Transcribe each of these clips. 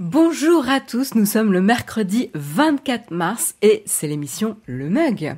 Bonjour à tous, nous sommes le mercredi 24 mars et c'est l'émission Le Mug.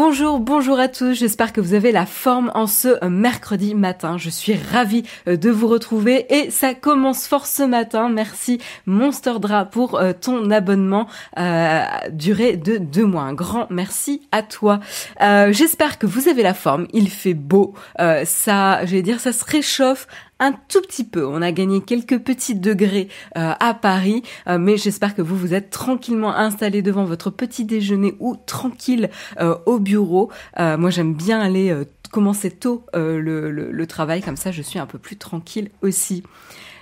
Bonjour, bonjour à tous, j'espère que vous avez la forme en ce mercredi matin. Je suis ravie euh, de vous retrouver et ça commence fort ce matin. Merci Monster Drap pour euh, ton abonnement euh, duré de deux mois. Un grand merci à toi. Euh, j'espère que vous avez la forme, il fait beau, ça, je vais dire, ça se réchauffe un tout petit peu. On a gagné quelques petits degrés euh, à Paris, euh, mais j'espère que vous vous êtes tranquillement installé devant votre petit déjeuner ou tranquille euh, au bureau. moi, j'aime bien aller commencer tôt le, le, travail, comme ça je suis un peu plus tranquille aussi.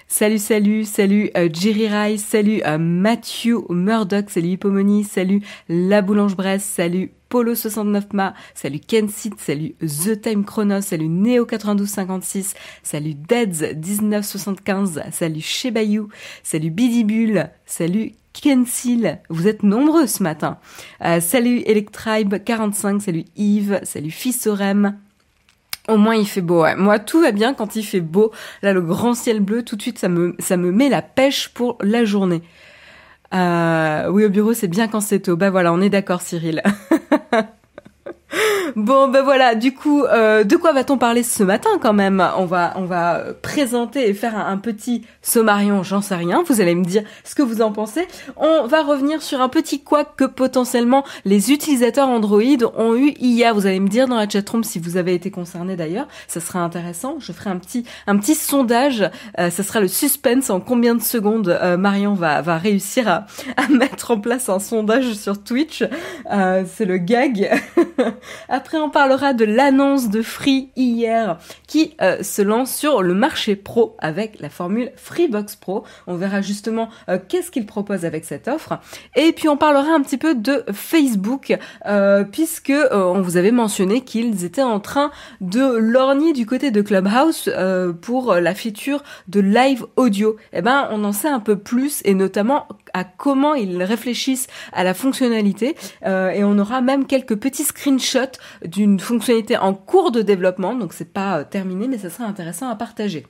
Salut, salut, salut Jerry Rice, salut Matthew Murdoch, salut Hippomony, salut La Boulange Bresse, salut Polo69Ma, salut Kensit, salut The Time Chronos, salut Neo9256, salut Deads1975, salut Shebayou, salut Bidibule, salut Kensil, vous êtes nombreux ce matin. Euh, salut Electribe45, salut Yves, salut Fissorem. Au moins il fait beau. Ouais. Moi tout va bien quand il fait beau. Là le grand ciel bleu, tout de suite ça me ça me met la pêche pour la journée. Euh, oui, au bureau, c'est bien quand c'est tôt. Bah voilà, on est d'accord, Cyril. Bon ben voilà, du coup, euh, de quoi va-t-on parler ce matin quand même? On va on va présenter et faire un, petit sommarion, j'en sais rien. Vous allez me dire ce que vous en pensez. On va revenir sur un petit quoi que potentiellement les utilisateurs Android ont eu hier. Vous allez me dire dans la chatroom si vous avez été concerné d'ailleurs. Ça sera intéressant. Je ferai un petit un petit sondage. Euh, ça sera le suspense en combien de secondes euh, Marion va va réussir à, à mettre en place un sondage sur Twitch. Euh, c'est le gag. Après, on parlera de l'annonce de Free hier qui euh, se lance sur le marché pro avec la formule Freebox Pro. On verra justement euh, qu'est-ce qu'il propose avec cette offre. Et puis, on parlera un petit peu de Facebook euh, puisque on vous avait mentionné qu'ils étaient en train de lorgner du côté de Clubhouse pour la feature de live audio. Eh ben, on en sait un peu plus et notamment à comment ils réfléchissent à la fonctionnalité et on aura même quelques petits screenshots d'une fonctionnalité en cours de développement, donc c'est pas euh, terminé, mais ça serait intéressant à partager.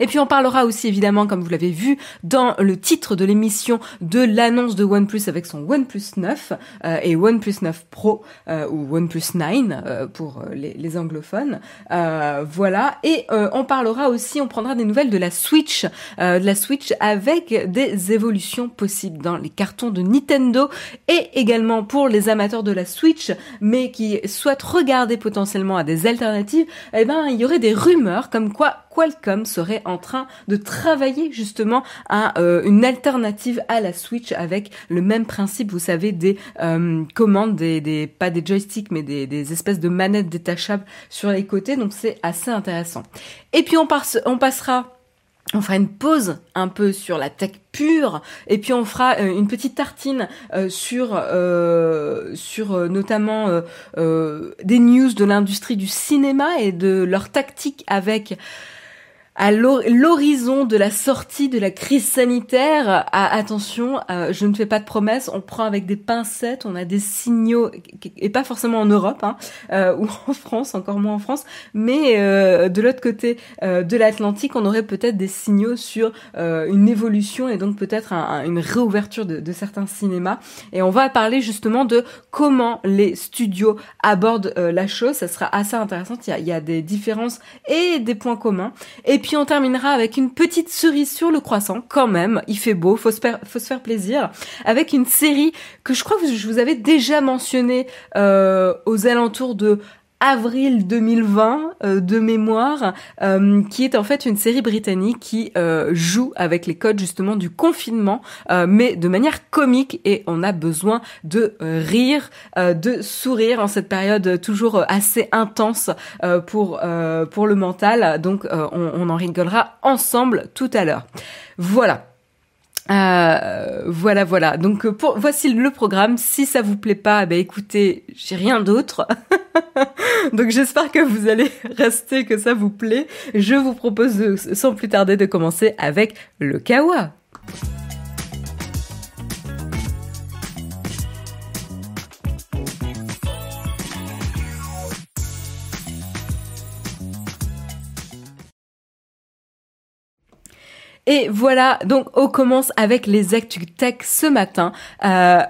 Et puis on parlera aussi évidemment, comme vous l'avez vu dans le titre de l'émission, de l'annonce de OnePlus avec son OnePlus 9 euh, et OnePlus 9 Pro euh, ou OnePlus 9 euh, pour les, les, anglophones. voilà. Et on parlera aussi, on prendra des nouvelles de la Switch, de la Switch avec des évolutions possibles dans les cartons de Nintendo et également pour les amateurs de la Switch, mais qui souhaitent regarder potentiellement à des alternatives. Eh ben, il y aurait des rumeurs comme quoi Qualcomm serait en train de travailler justement à euh, une alternative à la Switch avec le même principe, vous savez, des euh, commandes, des, des, pas des joysticks, mais des, espèces de manettes détachables sur les côtés. Donc c'est assez intéressant. Et puis on, on passera on fera une pause un peu sur la tech pure et puis on fera euh, une petite tartine sur sur notamment des news de l'industrie du cinéma et de leur tactique avec à l'horizon de la sortie de la crise sanitaire, attention, euh, je ne fais pas de promesses, on prend avec des pincettes, on a des signaux, et pas forcément en Europe, hein, euh, ou en France, encore moins en France, mais euh, de l'autre côté de l'Atlantique, on aurait peut-être des signaux sur une évolution et donc peut-être une réouverture de, certains cinémas. Et on va parler justement de comment les studios abordent la chose, ça sera assez intéressant, il y a, des différences et des points communs. On terminera avec une petite cerise sur le croissant, quand même. Il fait beau, faut se faire, faut se faire plaisir. Avec une série que je crois que je vous avais déjà mentionnée euh, aux alentours de avril 2020 euh, de mémoire, euh, qui est en fait une série britannique qui euh, joue avec les codes justement du confinement, mais de manière comique et on a besoin de rire, de sourire en cette période toujours assez intense pour pour le mental. Donc on, on en rigolera ensemble tout à l'heure. Voilà. Euh, voilà, voilà. Donc pour, voici le programme. Si ça vous plaît pas, ben écoutez, j'ai rien d'autre. Donc j'espère que vous allez rester, que ça vous plaît. Je vous propose sans plus tarder de commencer avec le kawa. Et voilà, donc on commence avec les actus tech ce matin. Euh,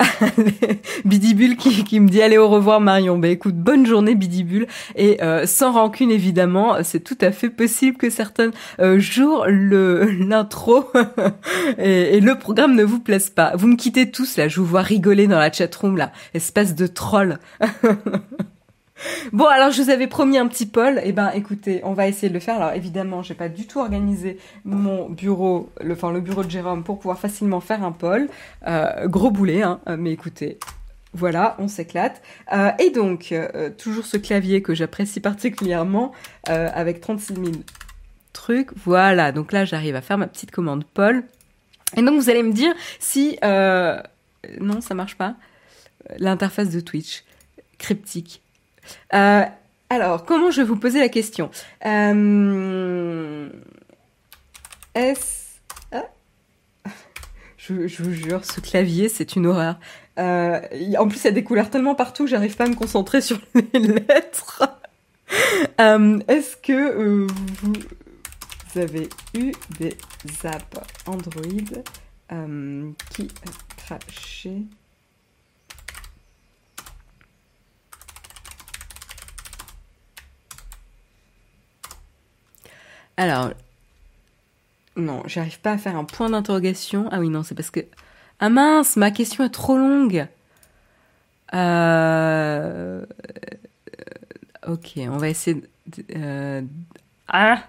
Bidibule qui, me dit allez au revoir Marion. Ben écoute, bonne journée Bidibule. Et euh, sans rancune évidemment, c'est tout à fait possible que certains euh, jours l'intro et, et, le programme ne vous plaisent pas. Vous me quittez tous là, je vous vois rigoler dans la chatroom là, espèce de troll. Bon, alors je vous avais promis un petit poll. Eh ben, écoutez, on va essayer de le faire. Alors évidemment, j'ai pas du tout organisé mon bureau, le, enfin le bureau de Jérôme, pour pouvoir facilement faire un poll. Euh, gros boulet, hein. Euh, mais écoutez, voilà, on s'éclate. Euh, et donc, toujours ce clavier que j'apprécie particulièrement, avec 36 000 trucs. Voilà, donc là, j'arrive à faire ma petite commande poll. Et donc, vous allez me dire si... non, ça marche pas. L'interface de Twitch. Cryptique. Euh, alors, comment je vais vous poser la question euh, Est-ce... Ah. je, vous jure, ce clavier, c'est une horreur. Euh, en plus, il y a des couleurs tellement partout que j'arrive pas à me concentrer sur les lettres. Est-ce que vous, avez eu des apps Android qui crachaient Alors, non, j'arrive pas à faire un point d'interrogation. Ah oui, non, c'est parce que... Ah mince, ma question est trop longue. Euh... Ok, on va essayer... De... Euh... Ah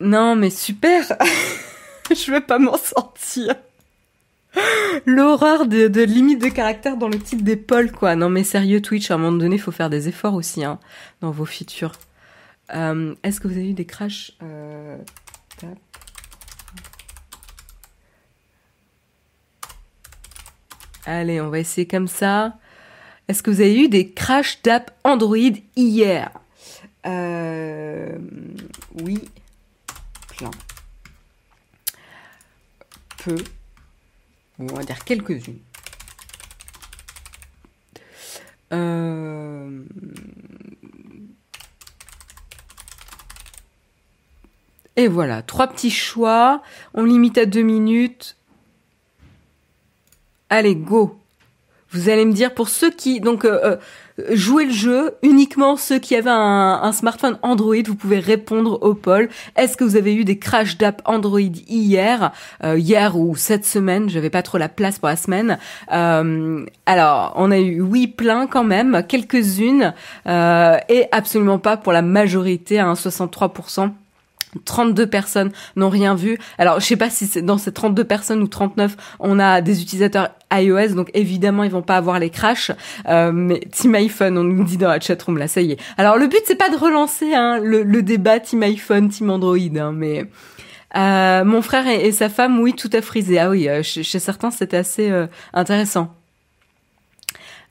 Non, mais super Je vais pas m'en sortir. L'horreur de, limite de caractère dans le type d'épaule, quoi. Non, mais sérieux, Twitch, à un moment donné, il faut faire des efforts aussi, hein, dans vos features. Euh, est-ce que vous avez eu des crashs euh, Allez, on va essayer comme ça. Est-ce que vous avez eu des crashs d'app Android hier? Euh, Oui, plein. Peu. On va dire quelques-unes. Euh, Et voilà, trois petits choix. On limite à deux minutes. Allez, go. Vous allez me dire pour ceux qui donc euh, euh, le jeu, uniquement ceux qui avaient un, smartphone Android, vous pouvez répondre au poll. Est-ce que vous avez eu des crashs d'app Android hier, euh, hier ou cette semaine? J'avais pas trop la place pour la semaine. alors, on a eu oui plein quand même, quelques-unes et absolument pas pour la majorité, hein, 63%. 32 personnes n'ont rien vu. Alors, je sais pas si c'est dans ces 32 personnes ou 39, on a des utilisateurs iOS, donc évidemment, ils vont pas avoir les crashs. Euh, mais Team iPhone, on nous dit dans la chatroom, là, ça y est. Alors, le but, c'est pas de relancer hein, le, débat Team iPhone, Team Android, hein, mais... Euh, mon frère et, sa femme, oui, tout a frisé. Ah oui, euh, chez, certains, c'était assez intéressant.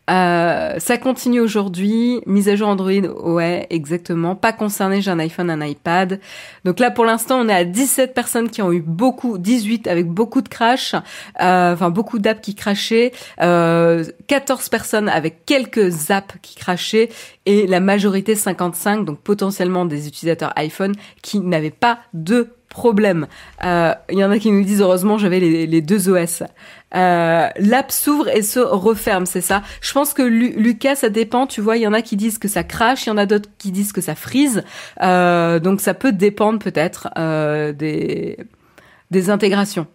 Euh, ça continue aujourd'hui. Mise à jour Android, ouais, exactement. Pas concerné, j'ai un iPhone, un iPad. Donc là, pour l'instant, on est à 17 personnes qui ont eu beaucoup, 18 avec beaucoup de crash, euh, enfin beaucoup d'apps qui crashaient, euh, 14 personnes avec quelques apps qui crashaient et la majorité 55, donc potentiellement des utilisateurs iPhone qui n'avaient pas de problème. Euh, il y en a qui nous disent heureusement j'avais les, deux OS. Euh, L'app s'ouvre et se referme, c'est ça. Je pense que Lucas, ça dépend. Tu vois, il y en a qui disent que ça crache, il y en a d'autres qui disent que ça frise. Euh, donc ça peut dépendre peut-être euh, des des intégrations.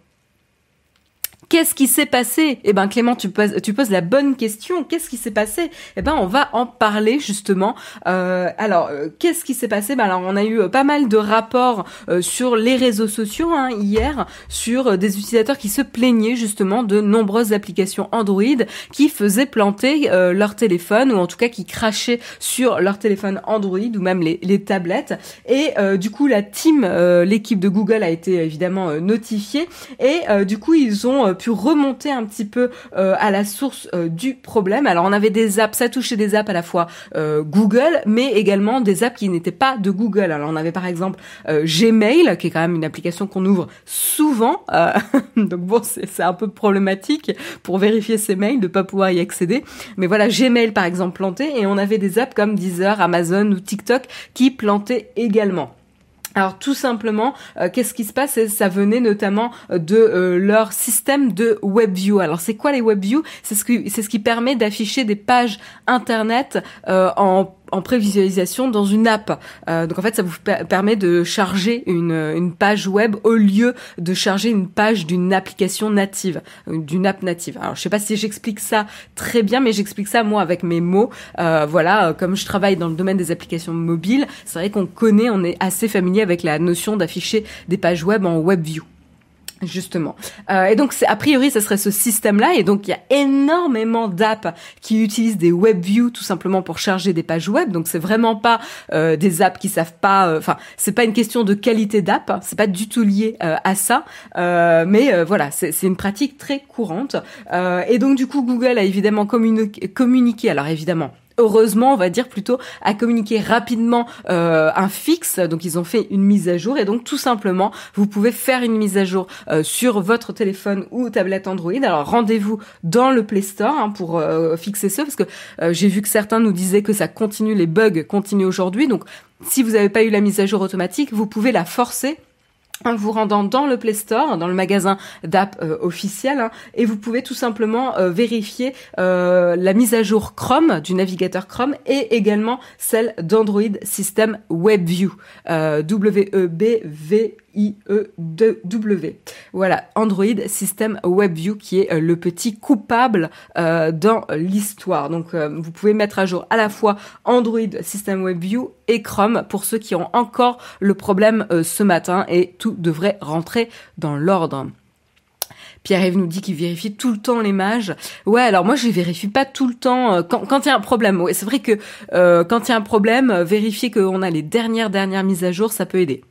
Qu'est-ce qui s'est passé? Eh ben Clément, tu poses, tu poses la bonne question. Qu'est-ce qui s'est passé? Eh ben on va en parler justement. Euh, alors euh, qu'est-ce qui s'est passé? Ben alors on a eu euh, pas mal de rapports sur les réseaux sociaux hein, hier sur des utilisateurs qui se plaignaient justement de nombreuses applications Android qui faisaient planter leur téléphone ou en tout cas qui crachaient sur leur téléphone Android ou même les, les tablettes. Et du coup la team, l'équipe de Google a été évidemment notifiée et du coup ils ont pu remonter un petit peu euh, à la source euh, du problème. Alors on avait des apps, ça touchait des apps à la fois euh, Google, mais également des apps qui n'étaient pas de Google. Alors on avait par exemple Gmail, qui est quand même une application qu'on ouvre souvent. donc bon, c'est un peu problématique pour vérifier ses mails, de pas pouvoir y accéder. Mais voilà, Gmail par exemple planté, et on avait des apps comme Deezer, Amazon ou TikTok qui plantaient également. Alors tout simplement, euh, qu'est-ce qui se passe? Ça venait notamment euh, de euh, leur système de WebView. Alors c'est quoi les WebView? C'est ce qui c'est ce qui permet d'afficher des pages internet en en prévisualisation dans une app. Euh, donc en fait, ça vous permet de charger une, page web au lieu de charger une page d'une application native, euh, d'une app native. Alors je sais pas si j'explique ça très bien, mais j'explique ça moi avec mes mots. Euh, voilà, comme je travaille dans le domaine des applications mobiles, c'est vrai qu'on connaît, on est assez familier avec la notion d'afficher des pages web en WebView. Justement. Euh, et donc, a priori, ce serait ce système-là. Et donc, il y a énormément d'apps qui utilisent des WebView tout simplement pour charger des pages web. Donc, c'est vraiment pas euh, des apps qui savent pas. Euh, enfin, c'est pas une question de qualité d'app. C'est pas du tout lié euh, à ça. mais voilà, c'est une pratique très courante. et donc, du coup, Google a évidemment communiqué. Alors, évidemment heureusement, on va dire plutôt, à communiquer rapidement euh, un fixe. Donc ils ont fait une mise à jour et donc tout simplement, vous pouvez faire une mise à jour euh, sur votre téléphone ou tablette Android. Alors rendez-vous dans le Play Store hein, pour euh, fixer ça parce que j'ai vu que certains nous disaient que ça continue, les bugs continuent aujourd'hui. Donc si vous n'avez pas eu la mise à jour automatique, vous pouvez la forcer en vous rendant dans le Play Store, dans le magasin d'app euh, officiel, hein, et vous pouvez tout simplement euh, vérifier euh, la mise à jour Chrome du navigateur Chrome et également celle d'Android System WebView, W-E-B-V IE2W. Voilà, Android System WebView qui est euh, le petit coupable euh, dans l'histoire. Donc euh, vous pouvez mettre à jour à la fois Android System WebView et Chrome pour ceux qui ont encore le problème ce matin et tout devrait rentrer dans l'ordre. Pierre-Yves nous dit qu'il vérifie tout le temps les mages. Ouais, alors moi je vérifie pas tout le temps quand il y a un problème. C'est vrai que quand il y a un problème, vérifier qu'on a les dernières dernières mises à jour, ça peut aider.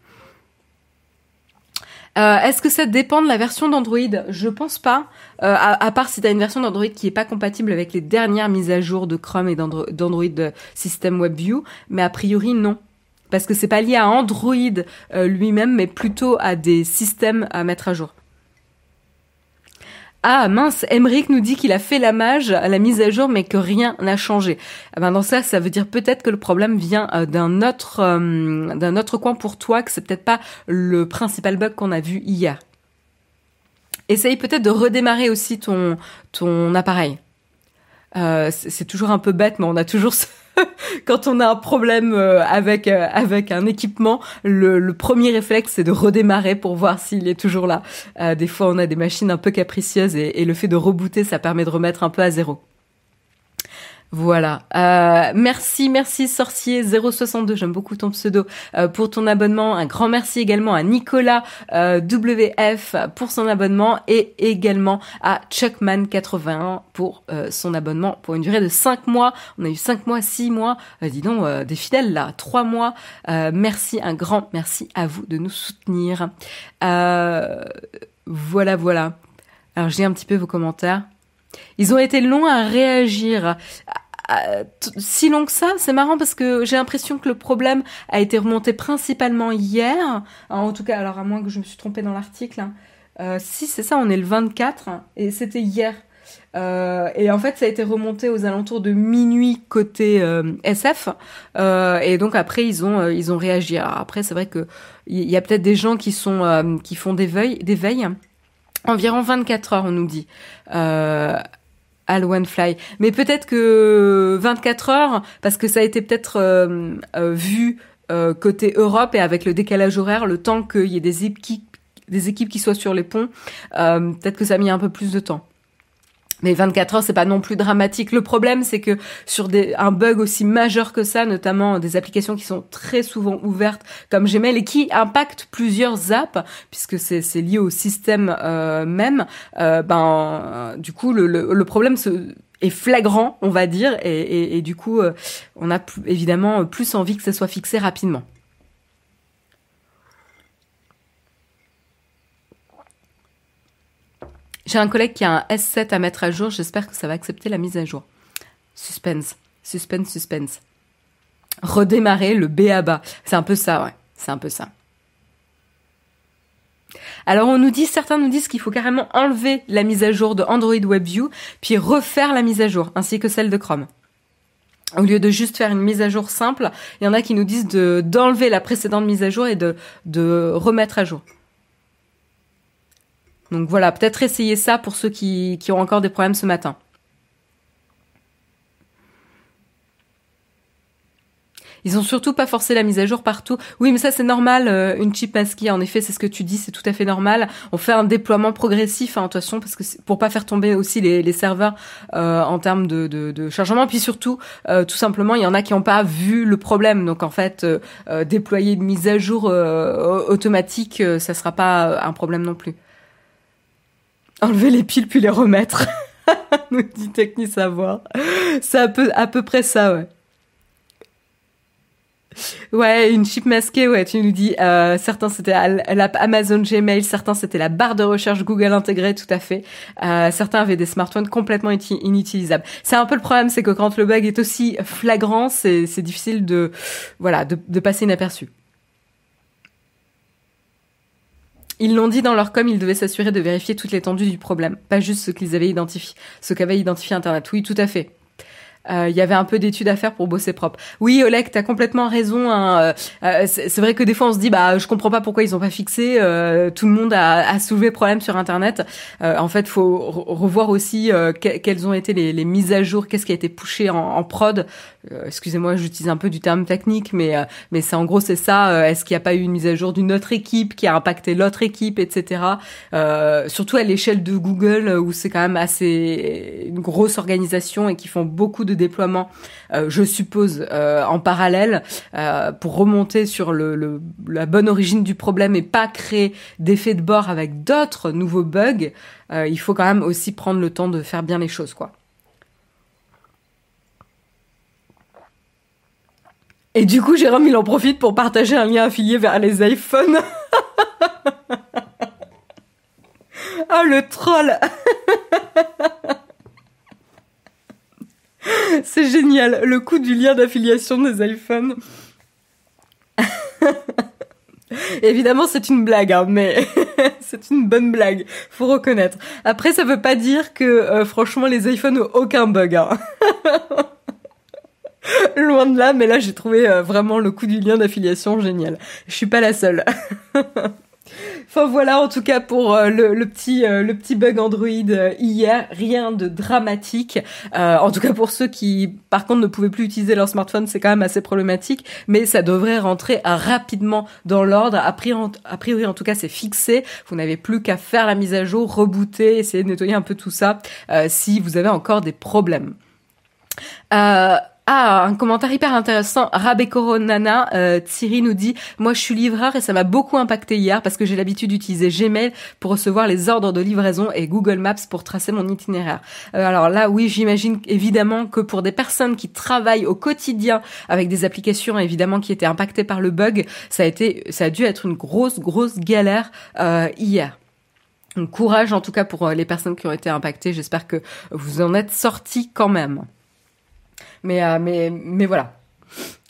Euh, est-ce que ça dépend de la version d'Android? Je pense pas. Euh, à, part si tu une version d'Android qui est pas compatible avec les dernières mises à jour de Chrome et d'Android System WebView, mais a priori non. Parce que c'est pas lié à Android euh, lui-même, mais plutôt à des systèmes à mettre à jour. Ah mince, Emric nous dit qu'il a fait la mage à la mise à jour mais que rien n'a changé. Ah ben dans ça, ça veut dire peut-être que le problème vient euh, d'un autre euh, d'un autre coin pour toi, que c'est peut-être pas le principal bug qu'on a vu hier. Essaye peut-être de redémarrer aussi ton ton appareil. Euh, c'est toujours un peu bête, mais on a toujours ce quand on a un problème euh, avec euh, avec un équipement, le, premier réflexe c'est de redémarrer pour voir s'il est toujours là. Euh, des fois, on a des machines un peu capricieuses et, et le fait de rebooter, ça permet de remettre un peu à zéro. Voilà. Euh, merci, merci Sorcier 062, j'aime beaucoup ton pseudo, euh, pour ton abonnement. Un grand merci également à Nicolas euh, WF pour son abonnement et également à Chuckman81 pour son abonnement pour une durée de 5 mois. On a eu 5 mois, 6 mois, dis donc, des fidèles là, 3 mois. merci, un grand merci à vous de nous soutenir. voilà, voilà. Alors j'ai un petit peu vos commentaires. Ils ont été longs à réagir. Si long que ça, c'est marrant parce que j'ai l'impression que le problème a été remonté principalement hier. En tout cas, alors à moins que je me suis trompée dans l'article. Hein. Euh, si c'est ça, on est le 24 et c'était hier. Euh, et en fait, ça a été remonté aux alentours de minuit côté euh, SF. et donc après, ils ont ils ont réagi. après, c'est vrai que il y, a peut-être des gens qui sont qui font des veilles, des veilles. Environ 24 heures, on nous dit. Euh, à Fly. Mais peut-être que 24 heures, parce que ça a été peut-être euh, euh, vu euh, côté Europe et avec le décalage horaire, le temps qu'il y ait des équipes des équipes qui soient sur les ponts. Peut-être que ça a mis un peu plus de temps. Mais 24 heures, c'est pas non plus dramatique. Le problème, c'est que sur un bug aussi majeur que ça, notamment des applications qui sont très souvent ouvertes comme Gmail et qui impactent plusieurs apps, puisque c'est, lié au système euh, même, euh, ben du coup le, le, problème est flagrant, on va dire, et du coup euh, on a évidemment plus envie que ça soit fixé rapidement. J'ai un collègue qui a un S7 à mettre à jour. J'espère que ça va accepter la mise à jour. Suspense. Suspense, suspense. Redémarrer le B à bas. C'est un peu ça, ouais. C'est un peu ça. Alors on nous dit, certains nous disent qu'il faut carrément enlever la mise à jour de Android WebView, puis refaire la mise à jour, ainsi que celle de Chrome. Au lieu de juste faire une mise à jour simple, il y en a qui nous disent de d'enlever la précédente mise à jour et de, de remettre à jour. Donc voilà, peut-être essayer ça pour ceux qui, qui ont encore des problèmes ce matin. Ils ont surtout pas forcé la mise à jour partout. Oui, mais ça c'est normal. Euh, une chip en effet, c'est ce que tu dis, c'est tout à fait normal. On fait un déploiement progressif, hein, de toute façon, parce que pour pas faire tomber aussi les, les serveurs euh, en termes de, de, de, chargement. Puis surtout, euh, tout simplement, il y en a qui n'ont pas vu le problème. Donc en fait, déployer une mise à jour automatique, ça sera pas un problème non plus. Enlever les piles puis les remettre. nous dit Techni Savoir. C'est à peu, à peu près ça, ouais. Ouais, une chip masquée, ouais, tu nous dis, euh, certains c'était l'app Amazon Gmail, certains c'était la barre de recherche Google intégrée, tout à fait. Euh, certains avaient des smartphones complètement inutilisables. C'est un peu le problème, c'est que quand le bug est aussi flagrant, c'est difficile de, voilà, de, de passer inaperçu. Ils l'ont dit dans leur com, ils devaient s'assurer de vérifier toute l'étendue du problème, pas juste ce qu'ils avaient identifié, ce qu'avait identifié Internet. Oui, tout à fait il euh, y avait un peu d'études à faire pour bosser propre. Oui, Oleg, t'as complètement raison. Hein. Euh, euh, c'est vrai que des fois on se dit bah je comprends pas pourquoi ils ont pas fixé. tout le monde a, a soulevé problème sur Internet. en fait, faut revoir aussi quelles ont été les, les, mises à jour, qu'est-ce qui a été poussé en, en prod. Excusez-moi, j'utilise un peu du terme technique, mais mais c'est en gros c'est ça. Est-ce qu'il n'y a pas eu une mise à jour d'une autre équipe qui a impacté l'autre équipe, etc. surtout à l'échelle de Google où c'est quand même assez une grosse organisation et qui font beaucoup de déploiement, euh, je suppose, euh, en parallèle, euh, pour remonter sur le, la bonne origine du problème et pas créer d'effet de bord avec d'autres nouveaux bugs, il faut quand même aussi prendre le temps de faire bien les choses, quoi. Et du coup, Jérôme, il en profite pour partager un lien affilié vers les iPhones. oh, le troll C'est génial, le coup du lien d'affiliation des iPhones. Évidemment, c'est une blague, hein, mais c'est une bonne blague, faut reconnaître. Après, ça veut pas dire que, euh, franchement, les iPhones n'ont aucun bug. Hein. Loin de là, mais là, j'ai trouvé euh, vraiment le coup du lien d'affiliation génial. Je suis pas la seule. Enfin voilà, en tout cas pour euh, le, petit euh, le petit bug Android euh, hier, rien de dramatique. en tout cas pour ceux qui, par contre, ne pouvaient plus utiliser leur smartphone, c'est quand même assez problématique. Mais ça devrait rentrer rapidement dans l'ordre. A priori, a priori, en tout cas, c'est fixé. Vous n'avez plus qu'à faire la mise à jour, rebooter, essayer de nettoyer un peu tout ça si vous avez encore des problèmes. Euh, ah, un commentaire hyper intéressant. Rabé Coronana, euh, Thierry nous dit Moi, je suis livreur et ça m'a beaucoup impacté hier parce que j'ai l'habitude d'utiliser Gmail pour recevoir les ordres de livraison et Google Maps pour tracer mon itinéraire. Euh, alors là, oui, j'imagine évidemment que pour des personnes qui travaillent au quotidien avec des applications évidemment qui étaient impactées par le bug, ça a dû être une grosse, grosse galère euh, hier. Donc, courage en tout cas pour euh, les personnes qui ont été impactées. J'espère que vous en êtes sortis quand même. Mais, euh, mais, mais voilà.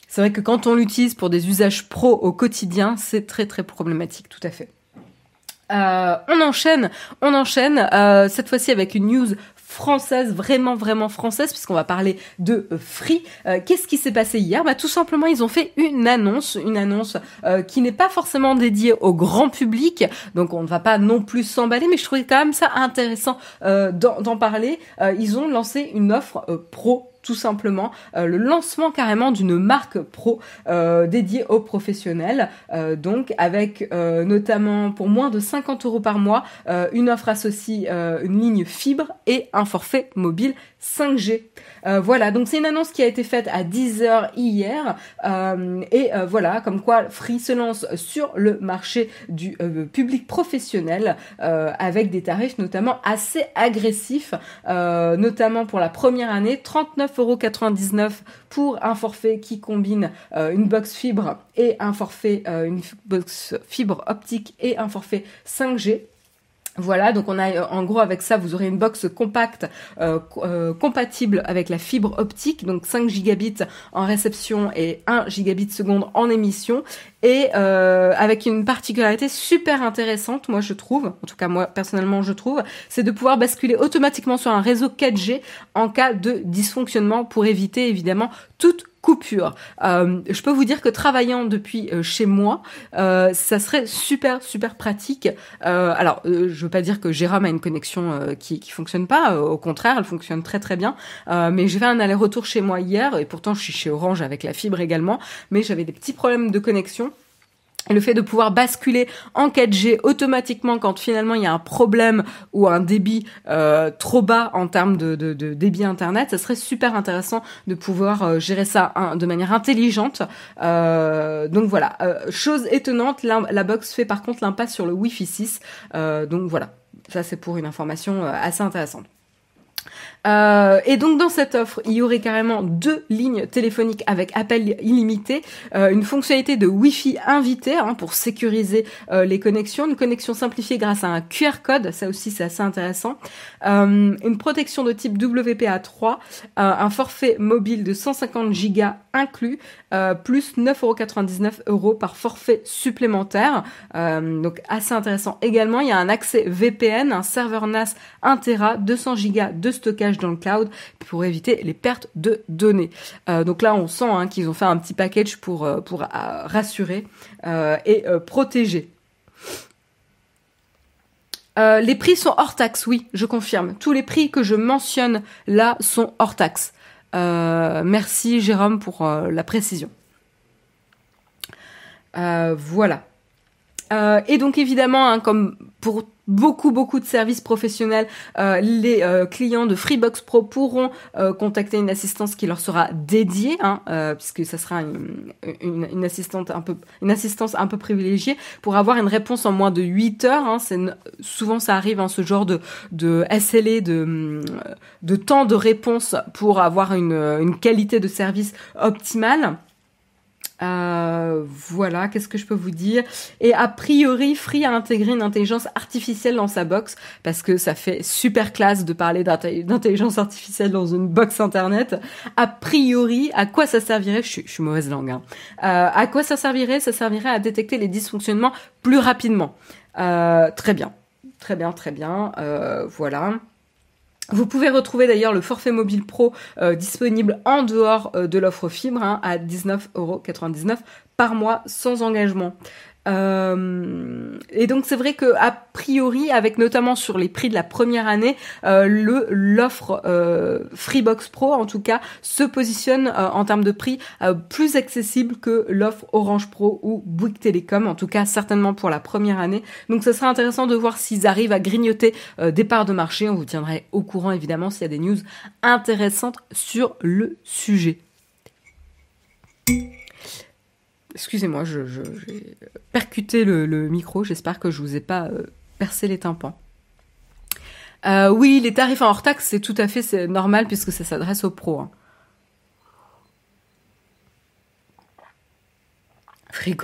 C'est vrai que quand on l'utilise pour des usages pro au quotidien, c'est très très problématique, tout à fait. Euh, on enchaîne, on enchaîne, euh, cette fois-ci avec une news française, vraiment vraiment française, puisqu'on va parler de Free. Qu'est-ce qui s'est passé hier? Bah, Tout simplement, ils ont fait une annonce, une annonce qui n'est pas forcément dédiée au grand public, donc on ne va pas non plus s'emballer, mais je trouvais quand même ça intéressant d'en parler. ils ont lancé une offre pro tout simplement le lancement carrément d'une marque pro dédiée aux professionnels. donc avec notamment pour moins de 50 euros par mois, une offre associe une ligne fibre et un forfait mobile 5G. Euh, voilà, donc c'est une annonce qui a été faite à 10h hier. Euh, et euh, voilà, comme quoi Free se lance sur le marché du public professionnel avec des tarifs notamment assez agressifs, notamment pour la première année, 39,99€ pour un forfait qui combine une box fibre et un forfait, une box fibre optique et un forfait 5G. Voilà, donc on a euh, en gros avec ça, vous aurez une box compacte euh, euh, compatible avec la fibre optique, donc 5 gigabits en réception et 1 gigabit seconde en émission, et avec une particularité super intéressante, moi je trouve, en tout cas moi personnellement je trouve, c'est de pouvoir basculer automatiquement sur un réseau 4G en cas de dysfonctionnement pour éviter évidemment toute coupure. Euh, je peux vous dire que travaillant depuis euh, chez moi, euh, ça serait super super pratique. alors, je veux pas dire que Jérôme a une connexion qui qui fonctionne pas. au contraire, elle fonctionne très très bien. mais j'ai fait un aller-retour chez moi hier et pourtant je suis chez Orange avec la fibre également. Mais j'avais des petits problèmes de connexion le fait de pouvoir basculer en 4G automatiquement quand finalement il y a un problème ou un débit euh, trop bas en termes de, débit internet, ça serait super intéressant de pouvoir euh, gérer ça de manière intelligente. Euh, donc voilà, chose étonnante, la, la, box fait par contre l'impasse sur le Wi-Fi 6. donc voilà, ça c'est pour une information assez intéressante. Euh, et donc dans cette offre, il y aurait carrément deux lignes téléphoniques avec appel illimité, euh, une fonctionnalité de Wi-Fi invité hein, pour sécuriser euh, les connexions, une connexion simplifiée grâce à un QR code, ça aussi c'est assez intéressant, une protection de type WPA3, un forfait mobile de 150 Go inclus, plus 9,99 euros par forfait supplémentaire, donc assez intéressant. Également, il y a un accès VPN, un serveur NAS 1 Tera, 200 Go de stockage dans le cloud pour éviter les pertes de données. Euh, donc là, on sent hein, qu'ils ont fait un petit package pour, euh, pour euh, rassurer et protéger. les prix sont hors taxe, oui, je confirme. Tous les prix que je mentionne là sont hors taxe. Merci Jérôme pour la précision. voilà. Et donc évidemment, hein, comme pour beaucoup beaucoup de services professionnels. Euh, les euh, clients de Freebox Pro pourront euh, contacter une assistance qui leur sera dédiée, hein, puisque ça sera une, assistante un peu une assistance un peu privilégiée pour avoir une réponse en moins de 8 heures. Hein, souvent ça arrive en hein, ce genre de de SLA de temps de réponse pour avoir une qualité de service optimale. Euh, voilà, qu'est-ce que je peux vous dire? Et a priori, Free a intégré une intelligence artificielle dans sa box parce que ça fait super classe de parler d'intelligence artificielle dans une box internet. A priori, à quoi ça servirait? Je suis, mauvaise langue. Hein. Euh, à quoi ça servirait? Ça servirait à détecter les dysfonctionnements plus rapidement. Euh, très bien, très bien, très bien. voilà. Vous pouvez retrouver d'ailleurs le forfait mobile pro euh, disponible en dehors euh, de l'offre fibre hein, à 19,99€ par mois sans engagement. Euh, et donc c'est vrai que a priori, avec notamment sur les prix de la première année, euh, l'offre euh, Freebox Pro en tout cas se positionne en termes de prix plus accessible que l'offre Orange Pro ou Bouygues Telecom, en tout cas certainement pour la première année. Donc ce sera intéressant de voir s'ils arrivent à grignoter des parts de marché. On vous tiendrait au courant évidemment s'il y a des news intéressantes sur le sujet. Excusez-moi, je, j'ai percuté le, micro. J'espère que je vous ai pas euh, percé les tympans. Euh, oui, les tarifs en hors taxe, c'est tout à fait normal puisque ça s'adresse aux pros. Hein.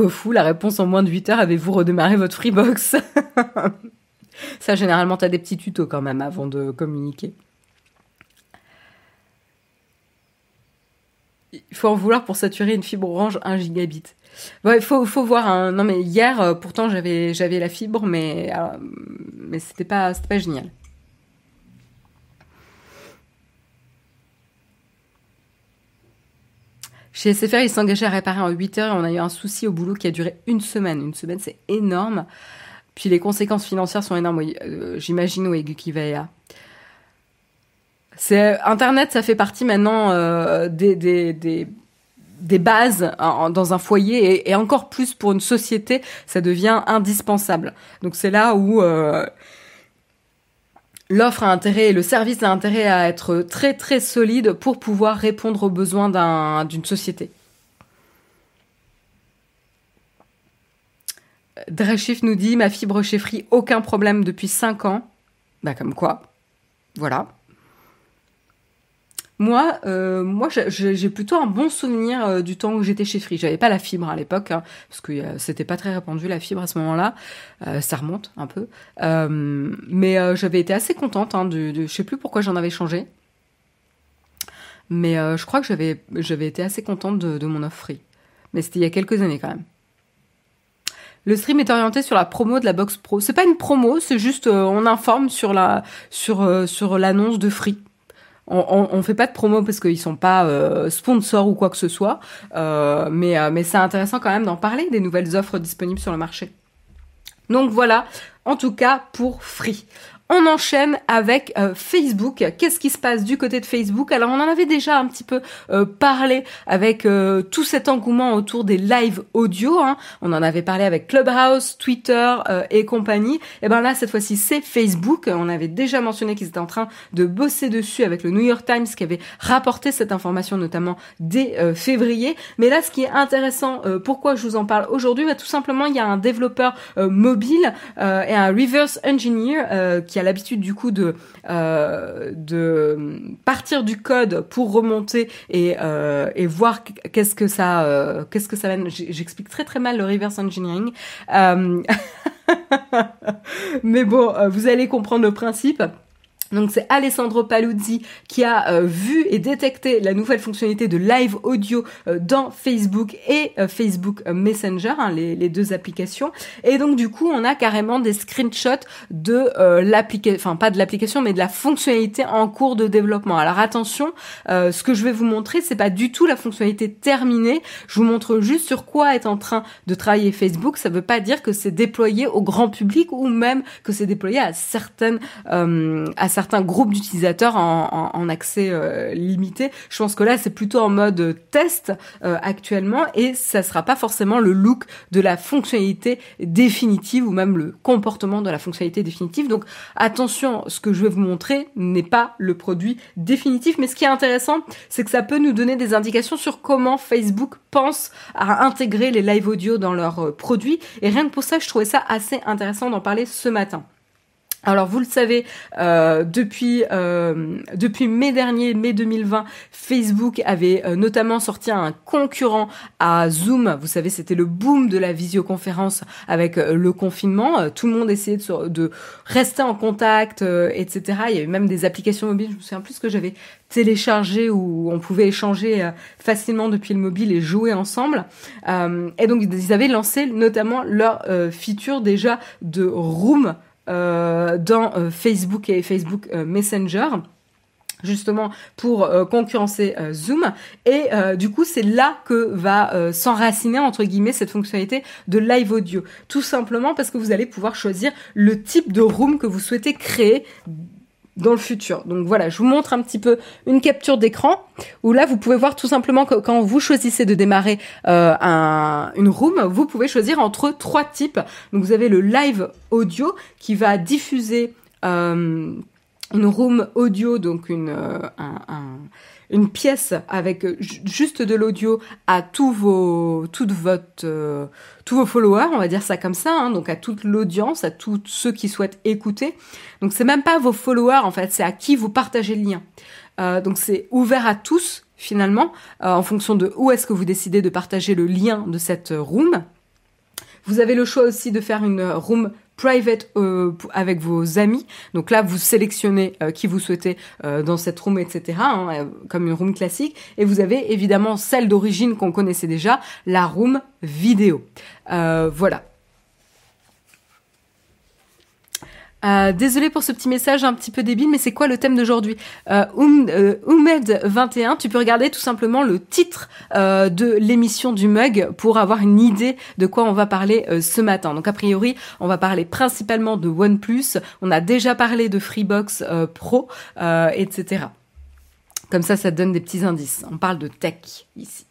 Fou, la réponse en moins de 8 heures, avez-vous redémarré votre Freebox? Ça, généralement, tu as des petits tutos quand même avant de communiquer. Il faut en vouloir pour saturer une fibre orange 1 gigabit. Il faut, faut voir. Hein. Non, mais hier, euh, pourtant, j'avais, j'avais la fibre, mais, euh, mais pas, pas génial. Chez SFR, ils s'engageaient à réparer en 8 heures et on a eu un souci au boulot qui a duré une semaine. Une semaine, c'est énorme. Puis les conséquences financières sont énormes. Euh, j'imagine, oui, Gukivaya. C'est Internet, ça fait partie maintenant euh, des, des bases dans un foyer et, encore plus pour une société, ça devient indispensable. Donc c'est là où euh, l'offre a intérêt et le service a intérêt à être très très solide pour pouvoir répondre aux besoins d'une société. Dreschiff nous dit ma fibre chez Free, aucun problème depuis 5 ans. Bah comme quoi. Voilà. Moi, euh, moi, j'ai plutôt un bon souvenir euh, du temps où j'étais chez Free. J'avais pas la fibre à l'époque, hein, parce que euh, c'était pas très répandu la fibre à ce moment-là. ça remonte un peu, mais j'avais été assez contente. Hein, de, de, je sais plus pourquoi j'en avais changé, mais je crois que j'avais j'avais été assez contente de, de mon offre Free. Mais c'était il y a quelques années quand même. Le stream est orienté sur la promo de la box pro. C'est pas une promo, c'est juste on informe sur la sur sur l'annonce de Free on, on, fait pas de promo parce qu'ils sont pas euh, sponsors ou quoi que ce soit, euh, euh, mais c'est intéressant quand même d'en parler des nouvelles offres disponibles sur le marché. Donc voilà, en tout cas pour Free. On enchaîne avec euh, Facebook. Qu'est-ce qui se passe du côté de Facebook? Alors on en avait déjà un petit peu euh, parlé avec euh, tout cet engouement autour des live audio. Hein. On en avait parlé avec Clubhouse, Twitter et compagnie. Et ben là cette fois-ci c'est Facebook. On avait déjà mentionné qu'ils étaient en train de bosser dessus avec le New York Times qui avait rapporté cette information notamment dès février. Mais là ce qui est intéressant, pourquoi je vous en parle aujourd'hui, bah, tout simplement il y a un développeur mobile et un reverse engineer qui a l'habitude du coup de euh, de partir du code pour remonter et euh, voir qu'est-ce que ça euh, qu'est-ce que ça va j'explique très très mal le reverse engineering. Mais bon vous allez comprendre le principe donc c'est Alessandro Paluzzi qui a euh, vu et détecté la nouvelle fonctionnalité de live audio euh, dans Facebook et euh, Facebook Messenger, hein, les, deux applications. Et donc du coup on a carrément des screenshots de l'application, enfin pas de l'application mais de la fonctionnalité en cours de développement. Alors attention, ce que je vais vous montrer c'est pas du tout la fonctionnalité terminée. Je vous montre juste sur quoi est en train de travailler Facebook. Ça veut pas dire que c'est déployé au grand public ou même que c'est déployé à certaines à certaines certains groupes d'utilisateurs en, accès euh, limité. Je pense que là, c'est plutôt en mode test euh, actuellement et ça sera pas forcément le look de la fonctionnalité définitive ou même le comportement de la fonctionnalité définitive. Donc attention, ce que je vais vous montrer n'est pas le produit définitif, mais ce qui est intéressant, c'est que ça peut nous donner des indications sur comment Facebook pense à intégrer les live audio dans leurs euh, produits. Et rien que pour ça, je trouvais ça assez intéressant d'en parler ce matin. Alors vous le savez, euh, depuis euh, depuis mai dernier, mai 2020, Facebook avait euh, notamment sorti un concurrent à Zoom. Vous savez, c'était le boom de la visioconférence avec le confinement. tout le monde essayait de, de rester en contact, etc. Il y avait même des applications mobiles. Je me souviens plus que j'avais téléchargé où on pouvait échanger facilement depuis le mobile et jouer ensemble. et donc ils avaient lancé notamment leur feature déjà de Room euh, dans euh, Facebook et Facebook euh, Messenger justement pour concurrencer Zoom. Et du coup c'est là que va s'enraciner entre guillemets cette fonctionnalité de live audio. Tout simplement parce que vous allez pouvoir choisir le type de room que vous souhaitez créer dans le futur. Donc voilà, je vous montre un petit peu une capture d'écran où là vous pouvez voir tout simplement que quand vous choisissez de démarrer euh, un, une room, vous pouvez choisir entre trois types. Donc vous avez le live audio qui va diffuser euh, une room audio, donc une, euh, un une pièce avec juste de l'audio à tous vos, toute votre, euh, tous vos followers, on va dire ça comme ça, hein, donc à toute l'audience, à tous ceux qui souhaitent écouter. Donc c'est même pas vos followers en fait, c'est à qui vous partagez le lien. Euh, donc c'est ouvert à tous finalement, euh, en fonction de où est-ce que vous décidez de partager le lien de cette room. Vous avez le choix aussi de faire une room private euh, avec vos amis. Donc là, vous sélectionnez euh, qui vous souhaitez euh, dans cette room, etc. Hein, comme une room classique. Et vous avez évidemment celle d'origine qu'on connaissait déjà, la room vidéo. voilà. Euh, désolé pour ce petit message un petit peu débile, mais c'est quoi le thème d'aujourd'hui euh, Oumed21, euh, tu peux regarder tout simplement le titre euh, de l'émission du mug pour avoir une idée de quoi on va parler ce matin. Donc a priori, on va parler principalement de OnePlus, on a déjà parlé de Freebox Pro, etc. Comme ça, ça donne des petits indices. On parle de tech ici.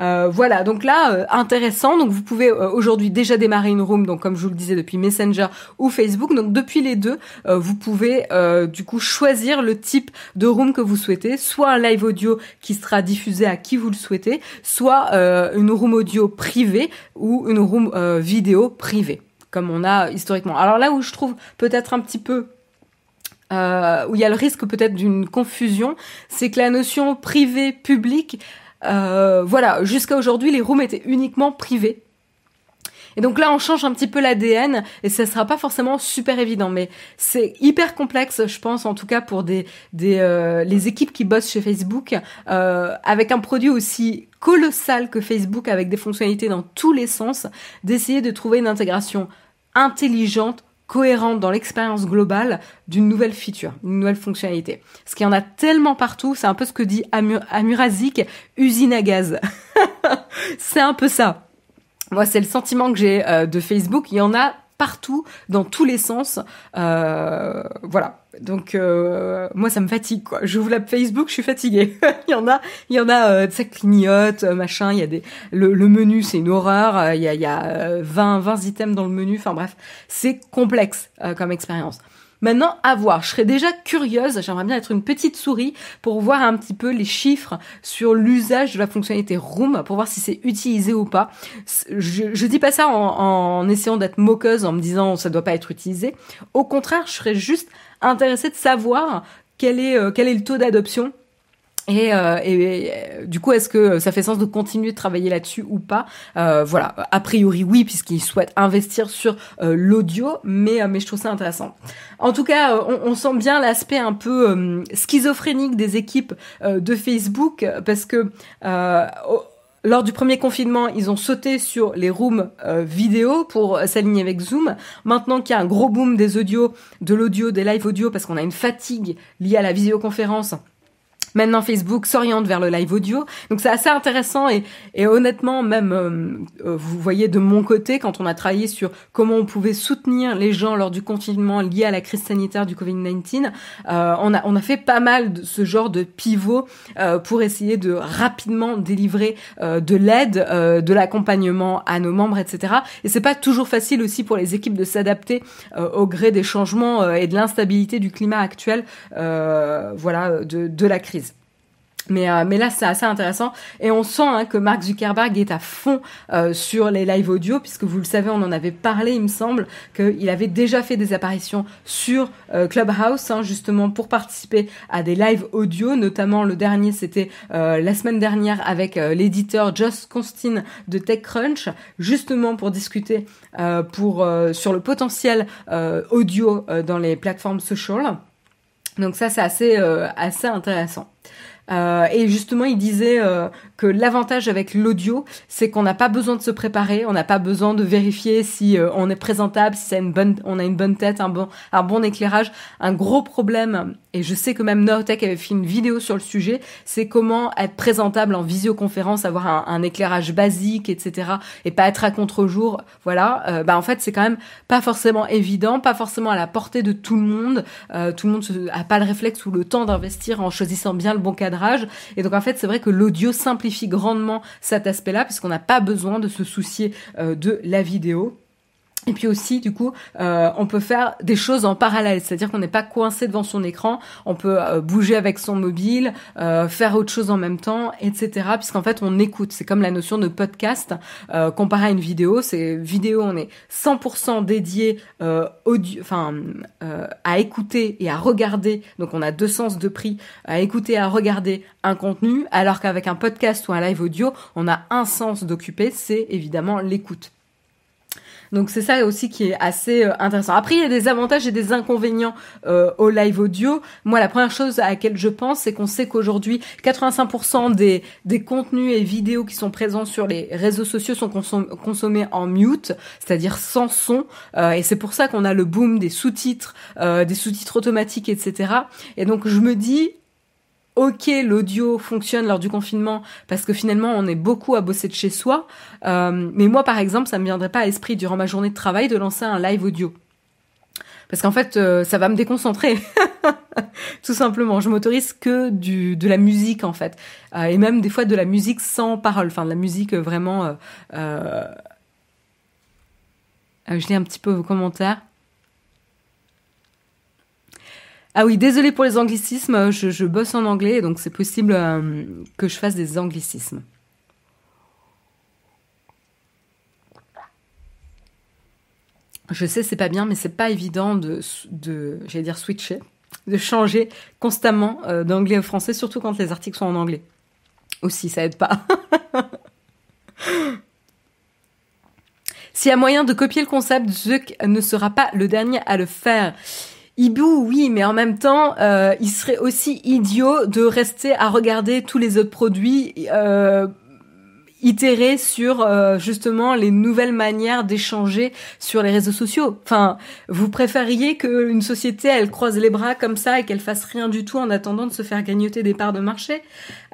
Euh, voilà, donc là, euh, intéressant. Donc vous pouvez euh, aujourd'hui déjà démarrer une room, donc comme je vous le disais depuis Messenger ou Facebook. Donc depuis les deux, vous pouvez du coup choisir le type de room que vous souhaitez, soit un live audio qui sera diffusé à qui vous le souhaitez, soit une room audio privée ou une room vidéo privée, comme on a historiquement. Alors là où je trouve peut-être un petit peu où il y a le risque peut-être d'une confusion, c'est que la notion privé-public euh, voilà, jusqu'à aujourd'hui, les rooms étaient uniquement privés. Et donc là, on change un petit peu l'ADN et ça sera pas forcément super évident, mais c'est hyper complexe, je pense, en tout cas pour des, des euh, les équipes qui bossent chez Facebook, euh, avec un produit aussi colossal que Facebook, avec des fonctionnalités dans tous les sens, d'essayer de trouver une intégration intelligente cohérente dans l'expérience globale d'une nouvelle feature, d'une nouvelle fonctionnalité. Parce qu'il y en a tellement partout, c'est un peu ce que dit Amur Amurazik, usine à gaz. c'est un peu ça. Moi, c'est le sentiment que j'ai euh, de Facebook. Il y en a partout, dans tous les sens. Euh, voilà. Donc euh, moi ça me fatigue quoi. J'ouvre la Facebook, je suis fatiguée. il y en a, il y en a, euh, ça clignote, euh, machin. Il y a des, le, menu c'est une horreur. Euh, il y a, il y a 20, 20 items dans le menu. Enfin bref, c'est complexe comme expérience. Maintenant, à voir. Je serais déjà curieuse, j'aimerais bien être une petite souris pour voir un petit peu les chiffres sur l'usage de la fonctionnalité Room, pour voir si c'est utilisé ou pas. Je, je dis pas ça en, essayant d'être moqueuse, en me disant ça doit pas être utilisé. Au contraire, je serais juste intéressée de savoir quel est, euh, quel est le taux d'adoption et, euh, euh, du coup, est-ce que ça fait sens de continuer de travailler là-dessus ou pas? Euh, Voilà, a priori oui, puisqu'ils souhaitent investir sur euh, l'audio, mais mais je trouve ça intéressant. En tout cas, on, on sent bien l'aspect un peu schizophrénique des équipes de Facebook, parce que lors du premier confinement, ils ont sauté sur les rooms vidéo pour s'aligner avec Zoom. Maintenant qu'il y a un gros boom des audios, de l'audio, des live audio, parce qu'on a une fatigue liée à la visioconférence Maintenant, Facebook s'oriente vers le live audio, donc c'est assez intéressant et, et honnêtement, même euh, euh, vous voyez de mon côté, quand on a travaillé sur comment on pouvait soutenir les gens lors du confinement lié à la crise sanitaire du Covid-19, euh, on a on a fait pas mal de ce genre de pivot euh, pour essayer de rapidement délivrer de l'aide, de l'accompagnement à nos membres, etc. Et c'est pas toujours facile aussi pour les équipes de s'adapter au gré des changements et de l'instabilité du climat actuel, voilà, de, de la crise. Mais, euh, mais là, c'est assez intéressant. Et on sent hein, que Mark Zuckerberg est à fond euh, sur les live audio, puisque vous le savez, on en avait parlé, il me semble, qu'il avait déjà fait des apparitions sur euh, Clubhouse, hein, justement pour participer à des live audio. Notamment, le dernier, c'était la semaine dernière avec l'éditeur Josh Constin de TechCrunch, justement pour discuter pour, sur le potentiel audio dans les plateformes social. Donc ça, c'est assez, assez intéressant. Euh, et justement, il disait euh, que l'avantage avec l'audio, c'est qu'on n'a pas besoin de se préparer, on n'a pas besoin de vérifier si euh, on est présentable, si une bonne, on a une bonne tête, un bon, un bon éclairage. Un gros problème, et je sais que même Nortech avait fait une vidéo sur le sujet, c'est comment être présentable en visioconférence, avoir un, éclairage basique, etc., et pas être à contre-jour. Voilà. bah en fait, c'est quand même pas forcément évident, pas forcément à la portée de tout le monde. tout le monde a pas le réflexe ou le temps d'investir en choisissant bien le bon cadre et donc en fait, c'est vrai que l'audio simplifie grandement cet aspect-là, puisqu'on n'a pas besoin de se soucier euh, de la vidéo. Et puis aussi, du coup, euh, on peut faire des choses en parallèle, c'est-à-dire qu'on n'est pas coincé devant son écran, on peut euh, bouger avec son mobile, euh, faire autre chose en même temps, etc. Puisqu'en fait, on écoute. C'est comme la notion de podcast comparé à une vidéo. C'est vidéo, on est 100% dédié audio, enfin, à écouter et à regarder. Donc, on a deux sens de prix à écouter et à regarder un contenu, alors qu'avec un podcast ou un live audio, on a un sens d'occuper, c'est évidemment l'écoute. Donc c'est ça aussi qui est assez euh, intéressant. Après, il y a des avantages et des inconvénients euh, au live audio. Moi, la première chose à laquelle je pense, c'est qu'on sait qu'aujourd'hui, 85% des, des contenus et vidéos qui sont présents sur les réseaux sociaux sont consommés en mute, c'est-à-dire sans son. Euh, et c'est pour ça qu'on a le boom des sous-titres, des sous-titres automatiques, etc. Et donc je me dis, ok, l'audio fonctionne lors du confinement parce que finalement on est beaucoup à bosser de chez soi. Euh, mais moi, par exemple, ça me viendrait pas à l'esprit durant ma journée de travail de lancer un live audio. Parce qu'en fait, ça va me déconcentrer. Tout simplement. Je m'autorise que du, de la musique, en fait. et même des fois de la musique sans parole. Enfin, de la musique vraiment... je lis un petit peu vos commentaires. Ah oui, désolé pour les anglicismes, je, bosse en anglais, donc c'est possible euh, que je fasse des anglicismes. Je sais, c'est pas bien, mais c'est pas évident de, de j'allais dire switcher, de changer constamment euh, d'anglais au français, surtout quand les articles sont en anglais. Aussi, ça aide pas. S'il y a moyen de copier le concept, Zuck ne sera pas le dernier à le faire. Hibou, oui, mais en même temps, euh, il serait aussi idiot de rester à regarder tous les autres produits euh, itérer sur euh, justement les nouvelles manières d'échanger sur les réseaux sociaux. Enfin, vous préfériez qu'une société elle croise les bras comme ça et qu'elle fasse rien du tout en attendant de se faire gagnoter des parts de marché?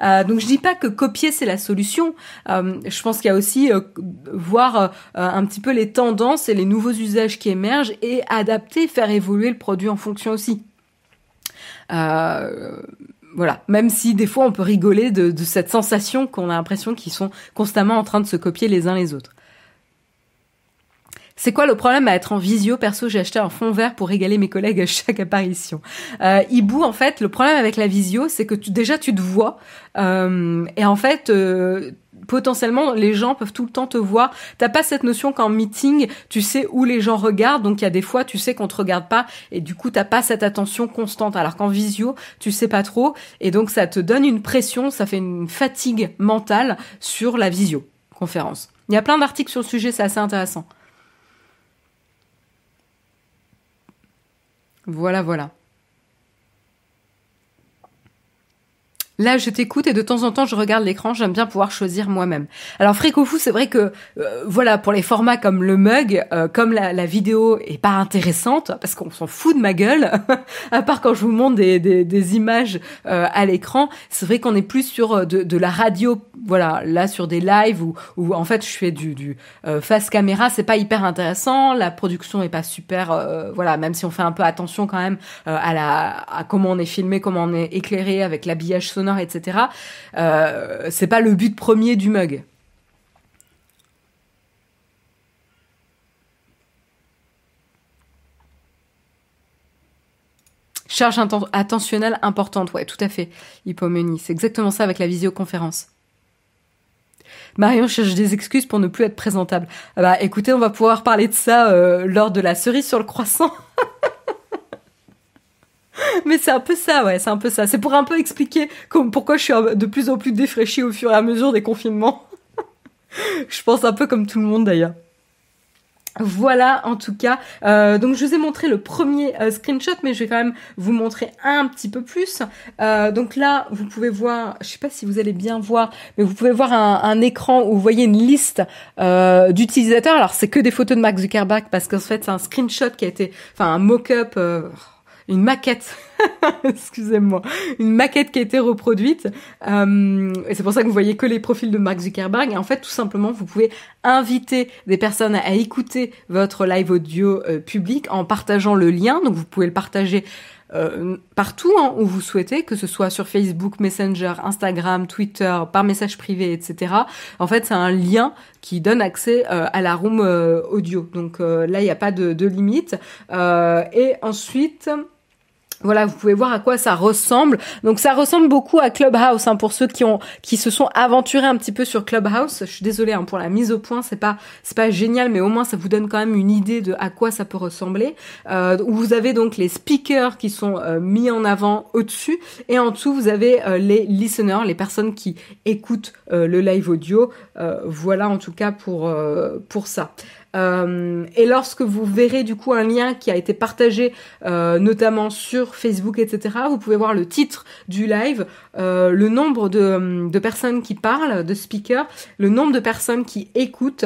Euh, donc je dis pas que copier c'est la solution. Euh, je pense qu'il y a aussi voir un petit peu les tendances et les nouveaux usages qui émergent et adapter, faire évoluer le produit en fonction aussi. Euh, voilà, même si des fois on peut rigoler de, cette sensation qu'on a l'impression qu'ils sont constamment en train de se copier les uns les autres. C'est quoi le problème à être en visio? Perso, j'ai acheté un fond vert pour régaler mes collègues à chaque apparition. Euh, Hibou, en fait, le problème avec la visio, c'est que déjà tu te vois euh, et en fait, euh, potentiellement les gens peuvent tout le temps te voir. T'as pas cette notion qu'en meeting, tu sais où les gens regardent, donc il y a des fois tu sais qu'on te regarde pas et du coup t'as pas cette attention constante. Alors qu'en visio, tu sais pas trop et donc ça te donne une pression, ça fait une fatigue mentale sur la visio conférence. Il y a plein d'articles sur le sujet, c'est assez intéressant. Voilà, voilà. Là, je t'écoute et de temps en temps, je regarde l'écran. J'aime bien pouvoir choisir moi-même. Alors, Frécofou, c'est vrai que, euh, voilà, pour les formats comme le mug, euh, comme la, vidéo est pas intéressante, parce qu'on s'en fout de ma gueule, à part quand je vous montre des, des, images euh, à l'écran, c'est vrai qu'on est plus sur de, de, la radio, voilà, là sur des lives où, où en fait je fais du, du face caméra, c'est pas hyper intéressant, la production est pas super, voilà, même si on fait un peu attention quand même à la à comment on est filmé, comment on est éclairé avec l'habillage sonore etc. Euh, c'est pas le but premier du mug. Charge attentionnelle importante, ouais, tout à fait, Hippomenie. C'est exactement ça avec la visioconférence. Marion cherche des excuses pour ne plus être présentable. Ah bah écoutez, on va pouvoir parler de ça euh, lors de la cerise sur le croissant. Mais c'est un peu ça, ouais, c'est un peu ça. C'est pour un peu expliquer pourquoi je suis de plus en plus défraîchie au fur et à mesure des confinements. je pense un peu comme tout le monde d'ailleurs. Voilà en tout cas. Euh, donc je vous ai montré le premier euh, screenshot, mais je vais quand même vous montrer un petit peu plus. Euh, donc là, vous pouvez voir, je sais pas si vous allez bien voir, mais vous pouvez voir un, écran où vous voyez une liste d'utilisateurs. Alors c'est que des photos de Mark Zuckerberg parce qu'en fait c'est un screenshot qui a été, enfin un mock-up une maquette, excusez-moi, une maquette qui a été reproduite. Euh, et c'est pour ça que vous voyez que les profils de Mark Zuckerberg. Et en fait, tout simplement, vous pouvez inviter des personnes à écouter votre live audio euh, public en partageant le lien. Donc, vous pouvez le partager euh, partout hein, où vous souhaitez, que ce soit sur Facebook, Messenger, Instagram, Twitter, par message privé, etc. En fait, c'est un lien qui donne accès à la room audio. Donc là, il n'y a pas de, de limite. et ensuite, voilà, vous pouvez voir à quoi ça ressemble. Donc ça ressemble beaucoup à Clubhouse hein, pour ceux qui ont qui se sont aventurés un petit peu sur Clubhouse. Je suis désolée hein, pour la mise au point, c'est pas c'est pas génial, mais au moins ça vous donne quand même une idée de à quoi ça peut ressembler. Euh, vous avez donc les speakers qui sont euh, mis en avant au-dessus et en dessous vous avez euh, les listeners, les personnes qui écoutent le live audio. voilà en tout cas pour pour ça. Euh, et lorsque vous verrez du coup un lien qui a été partagé euh, notamment sur Facebook, etc., vous pouvez voir le titre du live, euh, le nombre de, personnes qui parlent, de speakers, le nombre de personnes qui écoutent.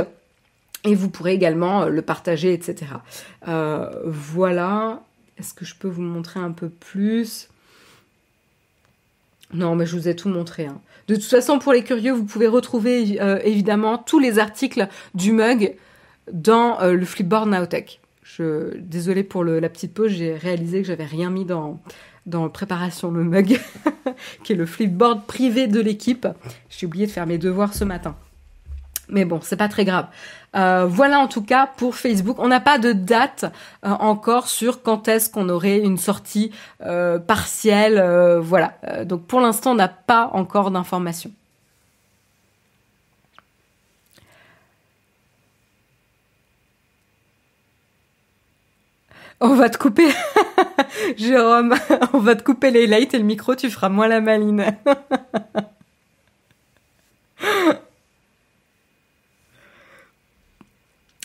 Et vous pourrez également le partager, etc. voilà. Est-ce que je peux vous montrer un peu plus? Non, mais je vous ai tout montré. Hein. De toute façon, pour les curieux, vous pouvez retrouver évidemment tous les articles du mug dans euh, le Flipboard Nowtech. Je, désolée pour le, la petite pause, j'ai réalisé que j'avais rien mis dans, dans préparation le mug, qui est le flipboard privé de l'équipe. J'ai oublié de faire mes devoirs ce matin. Mais bon, c'est pas très grave. Euh, voilà en tout cas pour Facebook. On n'a pas de date euh, encore sur quand est-ce qu'on aurait une sortie partielle. voilà. donc pour l'instant, on n'a pas encore d'informations. On va te couper, Jérôme, on va te couper les lights et le micro, tu feras moins la maline.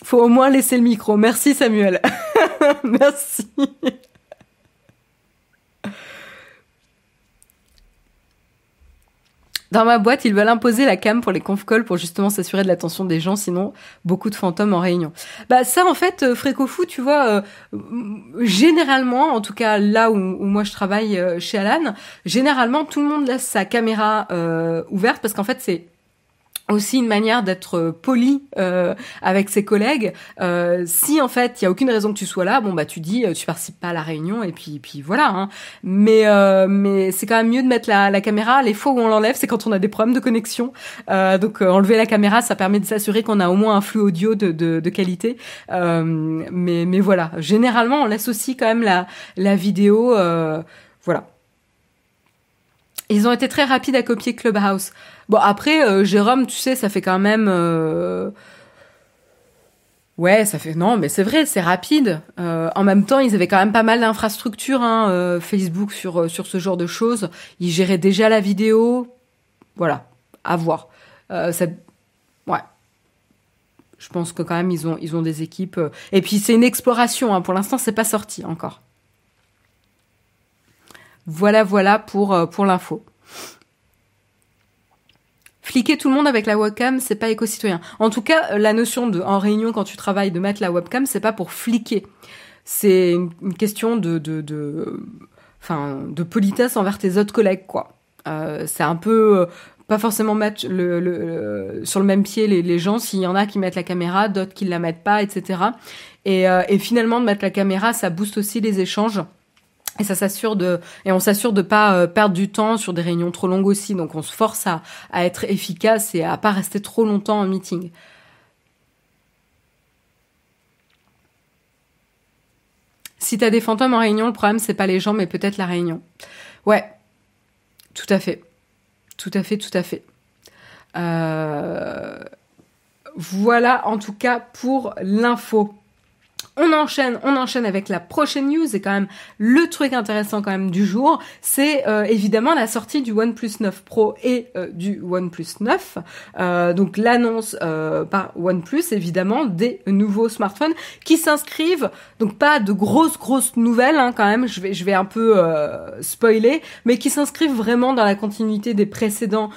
Faut au moins laisser le micro. Merci Samuel. Merci. Dans ma boîte, ils veulent imposer la cam pour les conf calls pour justement s'assurer de l'attention des gens, sinon beaucoup de fantômes en réunion. Bah ça en fait, euh, Frécofou, tu vois, euh, généralement, en tout cas là où, moi je travaille euh, chez Alan, généralement tout le monde laisse sa caméra ouverte parce qu'en fait c'est aussi une manière d'être euh, poli euh, avec ses collègues. Euh, si en fait il y a aucune raison que tu sois là, bon bah tu dis tu participes pas à la réunion et puis puis voilà. Hein. Mais mais c'est quand même mieux de mettre la, la caméra. Les fois où on l'enlève, c'est quand on a des problèmes de connexion. donc enlever la caméra, ça permet de s'assurer qu'on a au moins un flux audio de de, de qualité. mais mais voilà, généralement on laisse aussi quand même la la vidéo. voilà. Ils ont été très rapides à copier Clubhouse. Bon, après, euh, Jérôme, tu sais, ça fait quand même... Euh, ouais, ça fait... Non, mais c'est vrai, c'est rapide. Euh, en même temps, ils avaient quand même pas mal d'infrastructures, hein, Facebook, sur, sur ce genre de choses. Ils géraient déjà la vidéo. Voilà, à voir. ça... Ouais. Je pense que quand même, ils ont, ils ont des équipes... Et puis, c'est une exploration. Hein. Pour l'instant, c'est pas sorti encore. Voilà, voilà pour, pour l'info. Fliquer tout le monde avec la webcam, c'est pas éco-citoyen. En tout cas, la notion de, en réunion, quand tu travailles, de mettre la webcam, c'est pas pour fliquer. C'est une question de, politesse envers tes autres collègues, quoi. Euh, c'est un peu, euh, pas forcément mettre sur le même pied les, gens s'il y en a qui mettent la caméra, d'autres qui la mettent pas, etc. Et, euh, et finalement de mettre la caméra, ça booste aussi les échanges. Et ça s'assure de et on s'assure de pas euh, perdre du temps sur des réunions trop longues aussi. Donc on se force à, à être efficace et à pas rester trop longtemps en meeting. Si t'as des fantômes en réunion, le problème c'est pas les gens, mais peut-être la réunion. Ouais, tout à fait, tout à fait, tout à fait. Euh... Voilà en tout cas pour l'info. On enchaîne, on enchaîne avec la prochaine news et quand même le truc intéressant quand même du jour, c'est euh, évidemment la sortie du OnePlus 9 Pro et euh, du OnePlus 9. Euh, donc l'annonce par OnePlus évidemment des nouveaux smartphones qui s'inscrivent donc pas de grosses grosses nouvelles hein, quand même. Je vais je vais un peu spoiler, mais qui s'inscrivent vraiment dans la continuité des précédents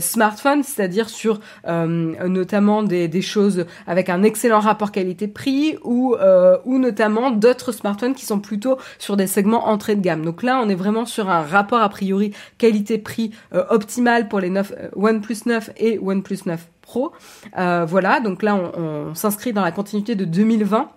smartphones, c'est-à-dire sur notamment des, des choses avec un excellent rapport qualité-prix ou ou notamment d'autres smartphones qui sont plutôt sur des segments entrée de gamme. Donc là, on est vraiment sur un rapport a priori qualité-prix euh, optimal pour les 9, euh, OnePlus 9 et OnePlus 9 Pro. voilà, donc là, on s'inscrit dans la continuité de 2020.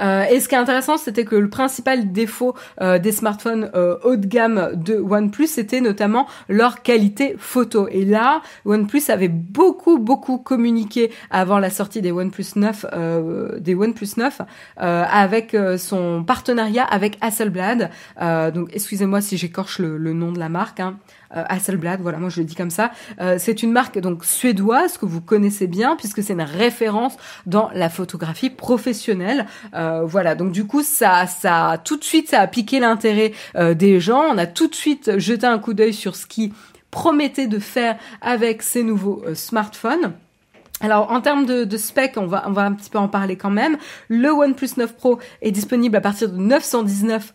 Euh, et ce qui est intéressant, c'était que le principal défaut euh, des smartphones euh, haut de gamme de OnePlus, c'était notamment leur qualité photo. Et là, OnePlus avait beaucoup, beaucoup communiqué avant la sortie des OnePlus 9, des OnePlus 9, avec son partenariat avec Hasselblad. donc, excusez-moi si j'écorche le, le, nom de la marque. Hein. Euh, Hasselblad, voilà, moi je le dis comme ça. Euh, c'est une marque donc suédoise que vous connaissez bien puisque c'est une référence dans la photographie professionnelle. Euh, voilà, donc du coup ça, ça tout de suite ça a piqué l'intérêt des gens. On a tout de suite jeté un coup d'œil sur ce qui promettait de faire avec ces nouveaux smartphones. Alors en termes de, de spec, on va, on va un petit peu en parler quand même. Le OnePlus 9 Pro est disponible à partir de 919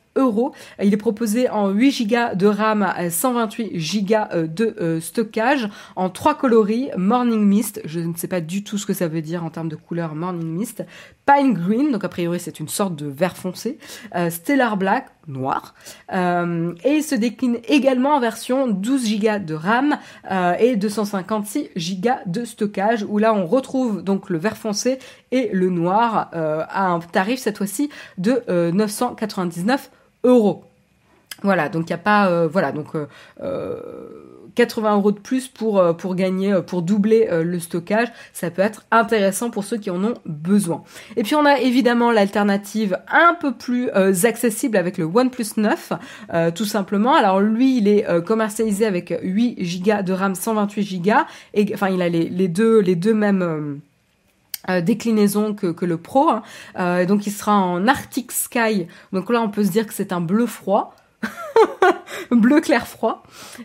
Il est proposé en 8 Go de RAM, 128 Go de euh, stockage, en trois coloris, Morning Mist, je ne sais pas du tout ce que ça veut dire en termes de couleur Morning Mist, Pine Green, donc a priori c'est une sorte de vert foncé, euh, Stellar Black, noir. Euh, et il se décline également en version 12 Go de RAM euh, et 256 Go de stockage, où là on retrouve donc le vert foncé et le noir euh, à un tarif cette fois-ci de 999 euros. Voilà, donc il n'y a pas, voilà, donc 80 euros de plus pour, euh, pour gagner, euh, pour doubler euh, le stockage. Ça peut être intéressant pour ceux qui en ont besoin. Et puis on a évidemment l'alternative un peu plus accessible avec le OnePlus 9, tout simplement. Alors lui, il est commercialisé avec 8 Go de RAM, 128 Go. Enfin, il a les deux, les deux mêmes... déclinaisons que, que le Pro. Hein. donc il sera en Arctic Sky. Donc là on peut se dire que c'est un bleu froid. bleu clair froid,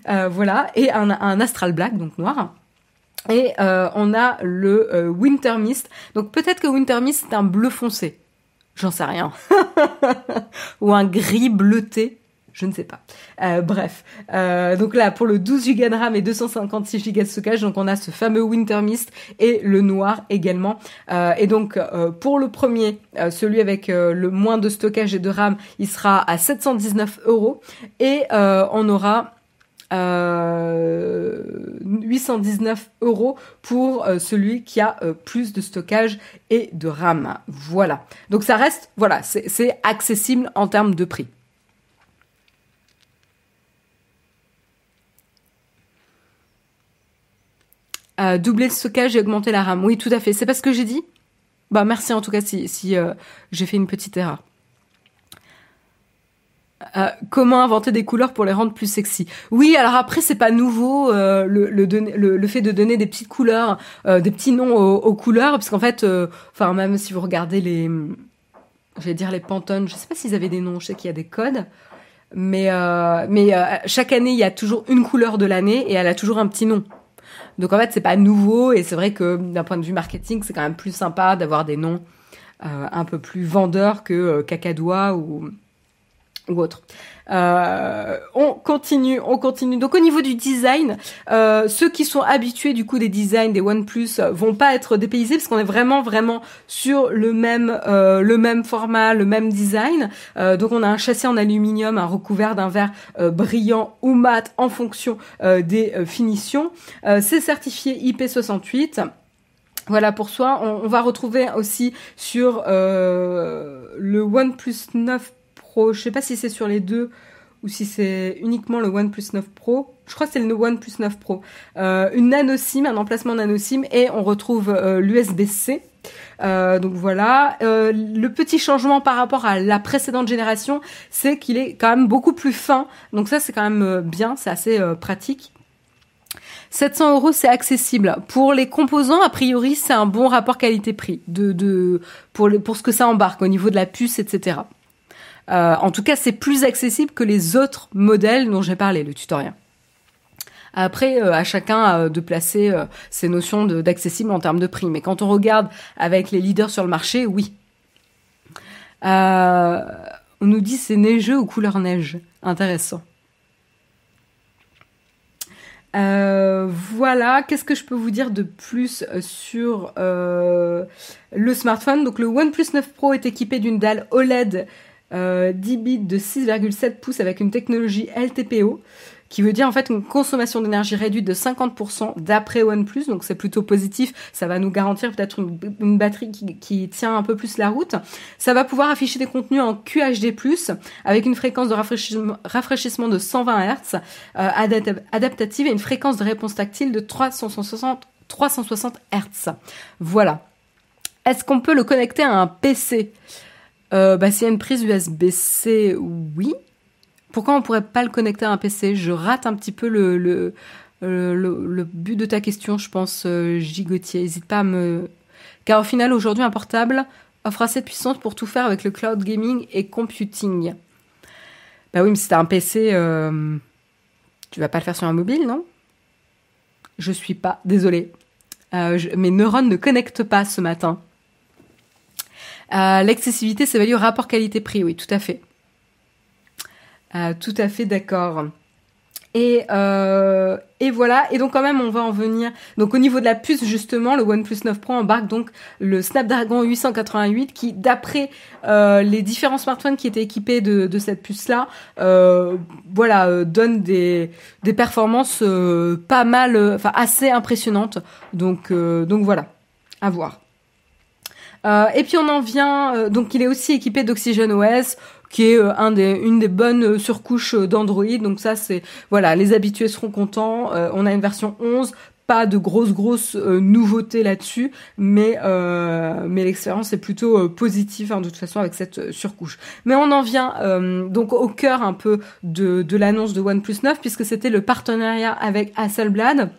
euh, voilà, et un, astral black, donc noir. Et euh, on a le euh, Winter Mist. Donc peut-être que Winter Mist c'est un bleu foncé. J'en sais rien. Ou un gris bleuté je ne sais pas. Euh, bref, euh, donc là pour le 12 Go de RAM et 256 Go de stockage, donc on a ce fameux Winter Mist et le noir également. Euh, et donc pour le premier, celui avec le moins de stockage et de RAM, il sera à 719 euros et on aura 819 euros pour celui qui a plus de stockage et de RAM. Voilà. Donc ça reste, voilà, c'est accessible en termes de prix. Doubler le stockage et augmenter la RAM. Oui, tout à fait. C'est pas ce que j'ai dit? Bah merci en tout cas si, si euh, j'ai fait une petite erreur. Euh, comment inventer des couleurs pour les rendre plus sexy? Oui, alors après c'est pas nouveau euh, le, fait de donner des petites couleurs, des petits noms aux, couleurs, parce qu'en fait, enfin même si vous regardez les, je vais dire les je sais pas s'ils avaient des noms, je sais qu'il y a des codes, mais chaque année il y a toujours une couleur de l'année et elle a toujours un petit nom. Donc en fait, c'est pas nouveau et c'est vrai que d'un point de vue marketing, c'est quand même plus sympa d'avoir des noms euh, un peu plus vendeurs que euh, Cacadois ou ou autre. Euh, on continue, on continue. Donc au niveau du design, euh, ceux qui sont habitués du coup des designs des OnePlus euh, vont pas être dépaysés parce qu'on est vraiment vraiment sur le même euh, le même format, le même design. Euh, donc on a un châssis en aluminium, un recouvert d'un verre brillant ou mat en fonction des finitions. C'est certifié IP68. Voilà pour soi. On, on, va retrouver aussi sur le OnePlus 9 je sais pas si c'est sur les deux ou si c'est uniquement le OnePlus 9 Pro. Je crois que c'est le OnePlus 9 Pro. Euh, une nano SIM, un emplacement nano SIM et on retrouve euh, l'USB-C. Euh, donc voilà. le petit changement par rapport à la précédente génération, c'est qu'il est quand même beaucoup plus fin. Donc ça, c'est quand même bien, c'est assez pratique. 700 euros, c'est accessible. Pour les composants, a priori, c'est un bon rapport qualité-prix pour ce que ça embarque au niveau de la puce, etc. Euh, en tout cas, c'est plus accessible que les autres modèles dont j'ai parlé, le tutoriel. Après, euh, à chacun euh, de placer ses notions d'accessible en termes de prix. Mais quand on regarde avec les leaders sur le marché, oui. on nous dit c'est neigeux ou couleur neige. Intéressant. voilà, qu'est-ce que je peux vous dire de plus sur le smartphone? Donc le OnePlus 9 Pro est équipé d'une dalle OLED 10 euh, bits de 6,7 pouces avec une technologie LTPO qui veut dire en fait une consommation d'énergie réduite de 50% d'après OnePlus, donc c'est plutôt positif, ça va nous garantir peut-être une, batterie qui, tient un peu plus la route. Ça va pouvoir afficher des contenus en QHD+, avec une fréquence de rafraîchissement, de 120 Hz euh, adaptative et une fréquence de réponse tactile de 360, 360 Hz. Voilà. Est-ce qu'on peut le connecter à un PC euh, bah, s'il y a une prise USB-C, oui. Pourquoi on pourrait pas le connecter à un PC Je rate un petit peu le, le, le, but de ta question, je pense, euh, Gigotier. N'hésite pas à me... Car au final, aujourd'hui, un portable offre assez de puissance pour tout faire avec le cloud gaming et computing. Bah oui, mais si t'as un PC, euh, tu vas pas le faire sur un mobile, non? Je suis pas, désolée. Euh, mes neurones ne connectent pas ce matin. Euh, l'accessibilité s'évalue au rapport qualité-prix, oui, tout à fait. Euh, tout à fait d'accord. Et, euh, et voilà. Et donc quand même, on va en venir. Donc au niveau de la puce, justement, le OnePlus 9 Pro embarque donc le Snapdragon 888 qui, d'après euh, les différents smartphones qui étaient équipés de, cette puce-là, voilà, donne des, performances pas mal, enfin assez impressionnantes. Donc donc voilà, à voir. Et puis on en vient, donc il est aussi équipé d'Oxygen OS qui est euh, une des bonnes euh, surcouches euh, d'Android. Donc ça, c'est voilà, les habitués seront contents. on a une version 11, pas de grosses grosses nouveautés là-dessus, mais mais l'expérience est plutôt positive hein, de toute façon avec cette surcouche. Mais on en vient donc au cœur un peu de, de l'annonce de OnePlus 9 puisque c'était le partenariat avec Hasselblad.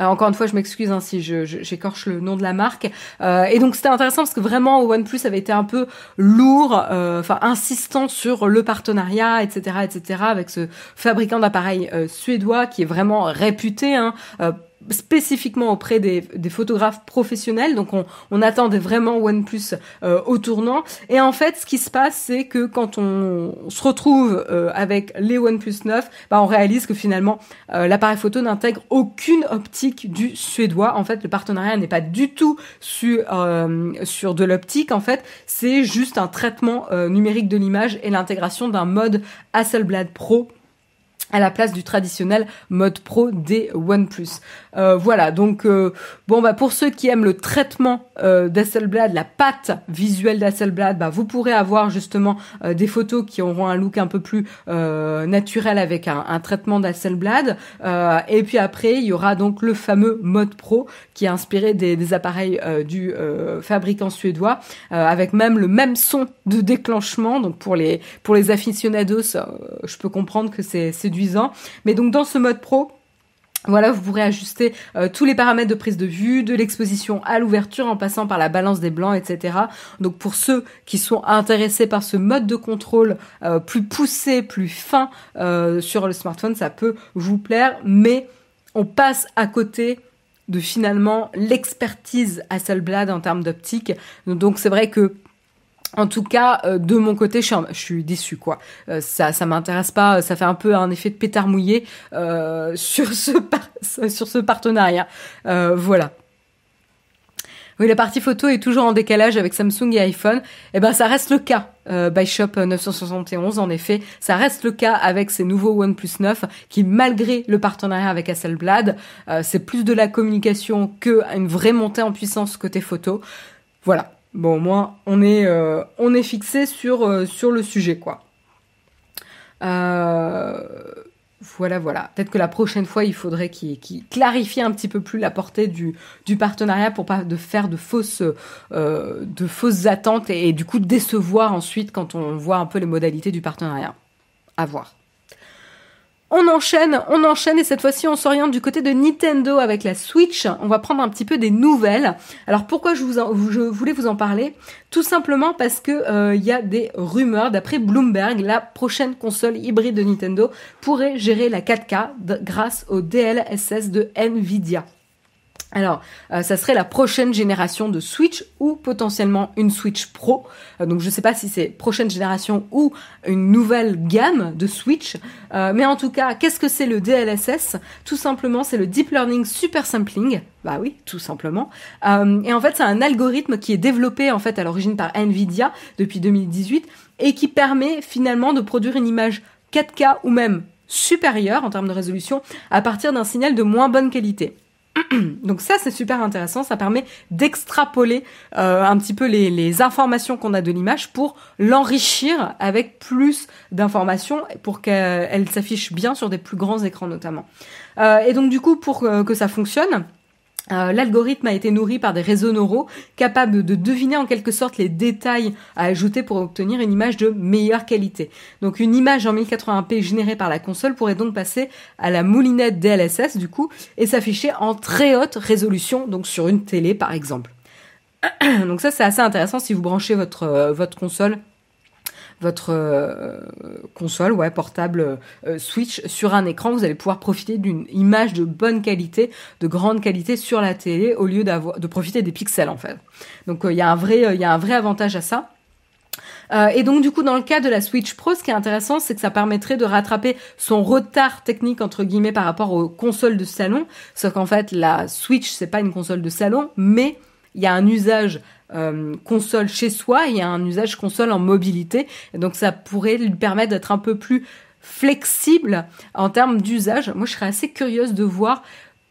Euh, encore une fois, je m'excuse hein, si j'écorche le nom de la marque. Euh, et donc c'était intéressant parce que vraiment OnePlus avait été un peu lourd, euh, enfin insistant sur le partenariat, etc., etc., avec ce fabricant d'appareils suédois qui est vraiment réputé. Hein, spécifiquement auprès des, photographes professionnels. Donc on, on attendait vraiment OnePlus euh, au tournant. Et en fait, ce qui se passe, c'est que quand on, se retrouve euh, avec les OnePlus 9, bah, on réalise que finalement euh, l'appareil photo n'intègre aucune optique du suédois. En fait, le partenariat n'est pas du tout sur, sur de l'optique. En fait, c'est juste un traitement numérique de l'image et l'intégration d'un mode Hasselblad Pro à la place du traditionnel mode pro des OnePlus. Euh, voilà, donc euh, bon bah pour ceux qui aiment le traitement euh, la patte visuelle d'Hasselblad, bah vous pourrez avoir justement euh, des photos qui auront un look un peu plus naturel avec un, traitement d'Hasselblad. et puis après, il y aura donc le fameux mode pro qui est inspiré des, appareils du fabricant suédois, avec même le même son de déclenchement. Donc pour les pour les aficionados, je peux comprendre que c'est Mais donc dans ce mode pro, voilà, vous pourrez ajuster euh, tous les paramètres de prise de vue, de l'exposition à l'ouverture en passant par la balance des blancs, etc. Donc pour ceux qui sont intéressés par ce mode de contrôle euh, plus poussé, plus fin euh, sur le smartphone, ça peut vous plaire, mais on passe à côté de finalement l'expertise Hasselblad en termes d'optique. Donc c'est vrai que en tout cas, euh, de mon côté, je suis, je déçue, quoi. Euh, ça, ça m'intéresse pas. Ça fait un peu un effet de pétard mouillé euh, sur ce sur ce partenariat. voilà. Oui, la partie photo est toujours en décalage avec Samsung et iPhone. Eh ben, ça reste le cas euh, by Shop 971. En effet, ça reste le cas avec ces nouveaux OnePlus 9 qui, malgré le partenariat avec Hasselblad, c'est plus de la communication que une vraie montée en puissance côté photo. Voilà. Bon, moi, on est, euh, on est fixé sur, euh, sur le sujet, quoi. Euh, voilà, voilà. Peut-être que la prochaine fois, il faudrait qu'il clarifie un petit peu plus la portée du, du partenariat pour pas de faire de fausses, attentes et, et, du coup décevoir ensuite quand on voit un peu les modalités du partenariat. À voir. On enchaîne, on enchaîne et cette fois-ci on s'oriente du côté de Nintendo avec la Switch. On va prendre un petit peu des nouvelles. Alors pourquoi je, voulais vous en parler? Tout simplement parce que euh, il y a des rumeurs. D'après Bloomberg, la prochaine console hybride de Nintendo pourrait gérer la 4K grâce au DLSS de Nvidia. Alors, euh, ça serait la prochaine génération de Switch ou potentiellement une Switch Pro. Euh, donc, je ne sais pas si c'est prochaine génération ou une nouvelle gamme de Switch. Euh, mais en tout cas, qu'est-ce que c'est le DLSS Tout simplement, c'est le Deep Learning Super Sampling. Bah oui, tout simplement. et en fait, c'est un algorithme qui est développé en fait à l'origine par Nvidia depuis 2018 et qui permet finalement de produire une image 4K ou même supérieure en termes de résolution à partir d'un signal de moins bonne qualité. Donc ça c'est super intéressant, ça permet d'extrapoler euh, un petit peu les, informations qu'on a de l'image pour l'enrichir avec plus d'informations pour qu'elle s'affiche bien sur des plus grands écrans notamment. Euh, et donc du coup pour euh, que ça fonctionne, euh, l'algorithme a été nourri par des réseaux neuraux capables de deviner en quelque sorte les détails à ajouter pour obtenir une image de meilleure qualité. Donc une image en 1080p générée par la console pourrait donc passer à la moulinette DLSS du coup et s'afficher en très haute résolution, donc sur une télé par exemple. donc ça c'est assez intéressant si vous branchez votre, euh, votre console votre euh, console ouais, portable euh, Switch sur un écran, vous allez pouvoir profiter d'une image de bonne qualité, de grande qualité sur la télé au lieu de profiter des pixels en fait. Donc euh, il y a un vrai avantage à ça. Et donc du coup, dans le cas de la Switch Pro, ce qui est intéressant, c'est que ça permettrait de rattraper son retard technique entre guillemets par rapport aux consoles de salon. Sauf qu'en fait, la Switch, c'est pas une console de salon, mais il y a un usage euh, console chez soi, y a un usage console en mobilité. Et donc ça pourrait lui permettre d'être un peu plus flexible en termes d'usage. Moi, je serais assez curieuse de voir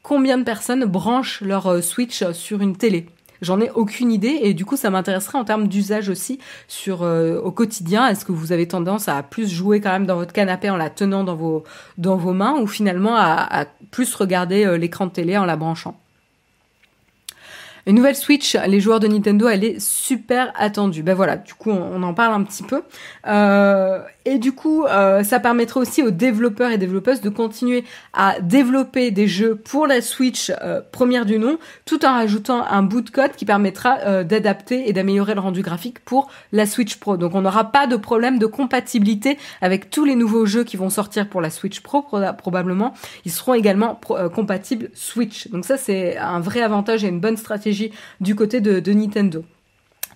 combien de personnes branchent leur euh, Switch sur une télé. J'en ai aucune idée et du coup ça m'intéresserait en termes d'usage aussi sur euh, au quotidien. Est-ce que vous avez tendance à plus jouer quand même dans votre canapé en la tenant dans vos dans vos mains ou finalement à, à plus regarder l'écran de télé en la branchant? Une nouvelle Switch, les joueurs de Nintendo, elle est super attendue. Ben voilà, du coup, on, en parle un petit peu. Euh, et du coup, euh, ça permettrait aussi aux développeurs et développeuses de continuer à développer des jeux pour la Switch euh, première du nom, tout en rajoutant un bout de code qui permettra euh, d'adapter et d'améliorer le rendu graphique pour la Switch Pro. Donc, on n'aura pas de problème de compatibilité avec tous les nouveaux jeux qui vont sortir pour la Switch Pro probablement. Ils seront également compatibles Switch. Donc ça, c'est un vrai avantage et une bonne stratégie du côté de, Nintendo.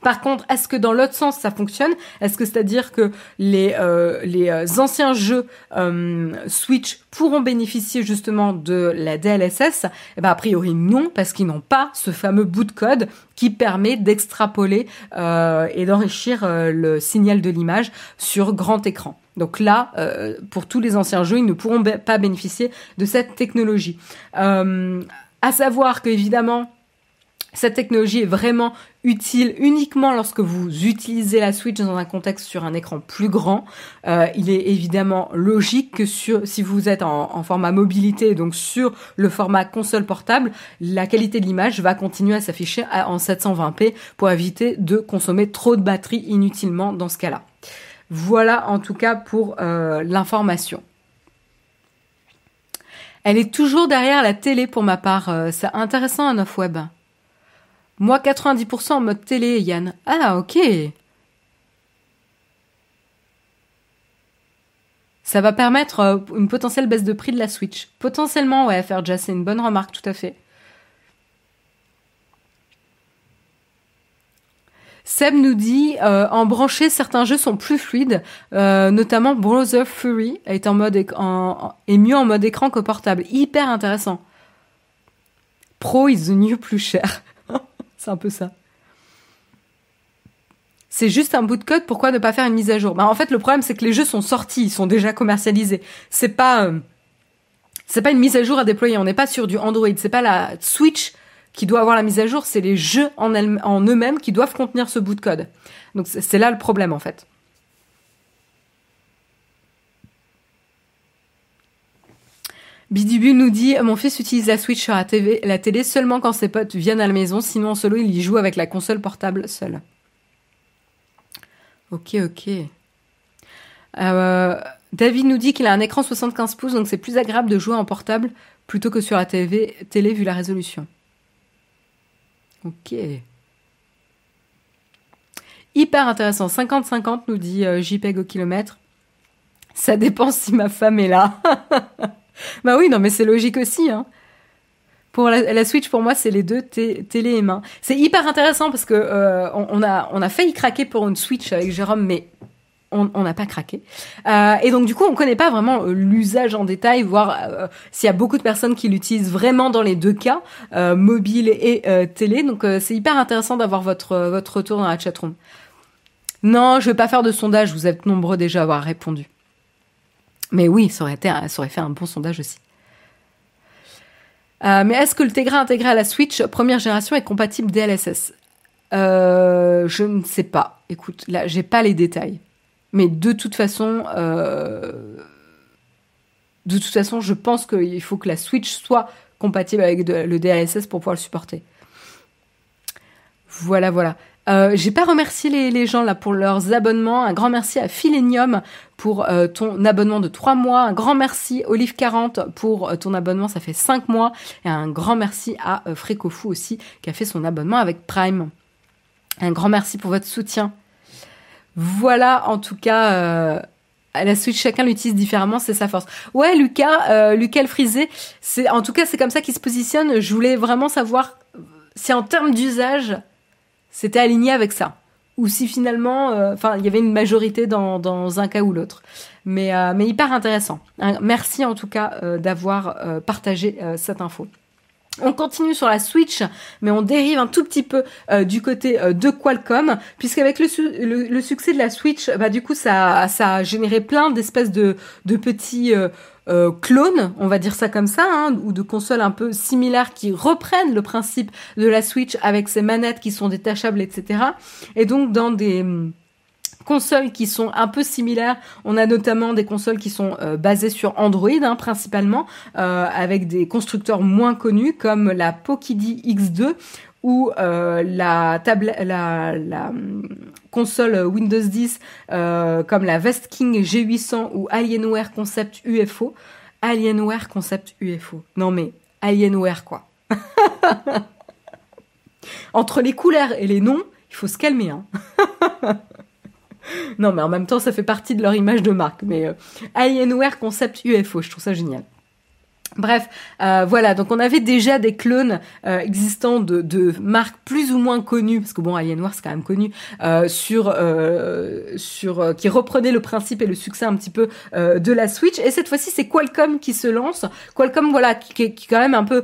Par contre, est-ce que dans l'autre sens ça fonctionne? Est-ce que c'est-à-dire que les, euh, les euh, anciens jeux euh, Switch pourront bénéficier justement de la DLSS Eh ben a priori non, parce qu'ils n'ont pas ce fameux bout de code qui permet d'extrapoler et d'enrichir le signal de l'image sur grand écran. Donc là, pour tous les anciens jeux, ils ne pourront pas bénéficier de cette technologie. à savoir que évidemment, cette technologie est vraiment utile uniquement lorsque vous utilisez la Switch dans un contexte sur un écran plus grand. Euh, il est évidemment logique que sur, si vous êtes en, format mobilité, donc sur le format console portable, la qualité de l'image va continuer à s'afficher en 720p pour éviter de consommer trop de batterie inutilement dans ce cas-là. Voilà en tout cas pour euh, l'information. Elle est toujours derrière la télé pour ma part. Euh, c'est intéressant un off-web. Moi, 90% en mode télé, Yann. Ah, ok. Ça va permettre euh, une potentielle baisse de prix de la Switch. Potentiellement, ouais, faire c'est une bonne remarque, tout à fait. Seb nous dit euh, en branché, certains jeux sont plus fluides, euh, notamment Browser Fury est en mode mieux en mode écran que portable. Hyper intéressant. Pro is the new plus cher. C'est un peu ça. C'est juste un bout de code, pourquoi ne pas faire une mise à jour? Bah, En fait, le problème, c'est que les jeux sont sortis, ils sont déjà commercialisés. C'est pas, euh, pas une mise à jour à déployer. On n'est pas sur du Android. C'est pas la Switch qui doit avoir la mise à jour, c'est les jeux en, en eux-mêmes qui doivent contenir ce bout de code. Donc c'est là le problème, en fait. Bidibu nous dit Mon fils utilise la Switch sur la, TV, télé seulement quand ses potes viennent à la maison, sinon en solo, il y joue avec la console portable seul. Ok, ok. Euh, David nous dit qu'il a un écran 75 pouces, donc c'est plus agréable de jouer en portable plutôt que sur la TV, télé vu la résolution. Ok. Hyper intéressant. 50-50 nous dit euh, JPEG au kilomètre. Ça dépend si ma femme est là. bah oui, non, mais c'est logique aussi. Hein. Pour la, Switch, pour moi, c'est les deux télé et main. C'est hyper intéressant parce que euh, on, a on a failli craquer pour une Switch avec Jérôme, mais on n'a pas craqué. Euh, et donc du coup, on connaît pas vraiment euh, l'usage en détail, voir s'il y a beaucoup de personnes qui l'utilisent vraiment dans les deux cas, mobile et télé. Donc c'est hyper intéressant d'avoir votre votre retour dans la chatroom. Non, je vais pas faire de sondage. Vous êtes nombreux déjà à avoir répondu. Mais oui, ça aurait, fait un bon sondage aussi. Euh, mais est-ce que le Tegra intégré à la Switch première génération est compatible DLSS euh, Je ne sais pas. Écoute, là, j'ai pas les détails. Mais de toute façon, euh, de toute façon, je pense qu'il faut que la Switch soit compatible avec le DLSS pour pouvoir le supporter. Voilà, voilà. Euh, j'ai pas remercié les, gens là pour leurs abonnements. Un grand merci à Philenium pour euh, ton abonnement de 3 mois. Un grand merci Olive40 pour euh, ton abonnement, ça fait 5 mois. Et un grand merci à euh, Frécofou aussi qui a fait son abonnement avec Prime. Un grand merci pour votre soutien. Voilà en tout cas à la Switch, chacun l'utilise différemment, c'est sa force. Ouais, Lucas, Lucas le frisé, en tout cas c'est comme ça qu'il se positionne. Je voulais vraiment savoir si en termes d'usage, c'était aligné avec ça. ou si finalement, enfin, il y avait une majorité dans, un cas ou l'autre. Mais, mais hyper intéressant. Merci en tout cas d'avoir partagé cette info. On continue sur la Switch, mais on dérive un tout petit peu euh, du côté euh, de Qualcomm, puisqu'avec le, le, succès de la Switch, bah du coup ça, a généré plein d'espèces de, petits euh, clones, on va dire ça comme ça, hein, ou de consoles un peu similaires qui reprennent le principe de la Switch avec ses manettes qui sont détachables, etc. Et donc dans des consoles qui sont un peu similaires. On a notamment des consoles qui sont euh, basées sur Android hein, principalement, euh, avec des constructeurs moins connus comme la Pokidi X2 ou euh, la, table, la, hum, console Windows 10 comme la King G800 ou Alienware Concept UFO. Alienware Concept UFO. Non mais Alienware quoi. Entre les couleurs et les noms, il faut se calmer. Hein. non, mais en même temps, ça fait partie de leur image de marque. Mais euh, Alienware Concept UFO, je trouve ça génial. Bref, euh, voilà, donc on avait déjà des clones euh, existants de, de, marques plus ou moins connues, parce que bon, Alienware c'est quand même connu, sur sur qui reprenaient le principe et le succès un petit peu de la Switch. Et cette fois-ci, c'est Qualcomm qui se lance. Qualcomm, voilà, qui, qui, qui est quand même un peu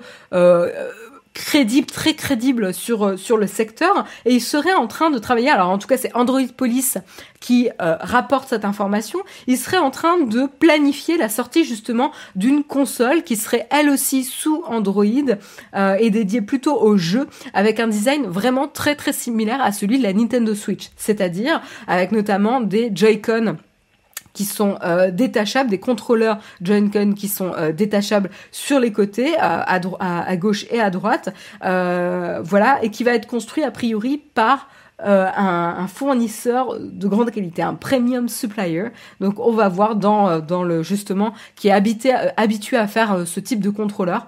crédible, très crédible sur euh, sur le secteur, et il serait en train de travailler. Alors en tout cas, c'est Android Police qui euh, rapporte cette information. Il serait en train de planifier la sortie justement d'une console qui serait elle aussi sous Android euh, et dédiée plutôt aux jeux, avec un design vraiment très très similaire à celui de la Nintendo Switch, c'est-à-dire avec notamment des Joy-Con qui sont euh, détachables, des contrôleurs Joy-Con qui sont euh, détachables sur les côtés, à, à, gauche et à droite, euh, voilà, et qui va être construit a priori par un, fournisseur de grande qualité, un premium supplier. Donc on va voir dans, dans le justement qui est habitué à faire ce type de contrôleur.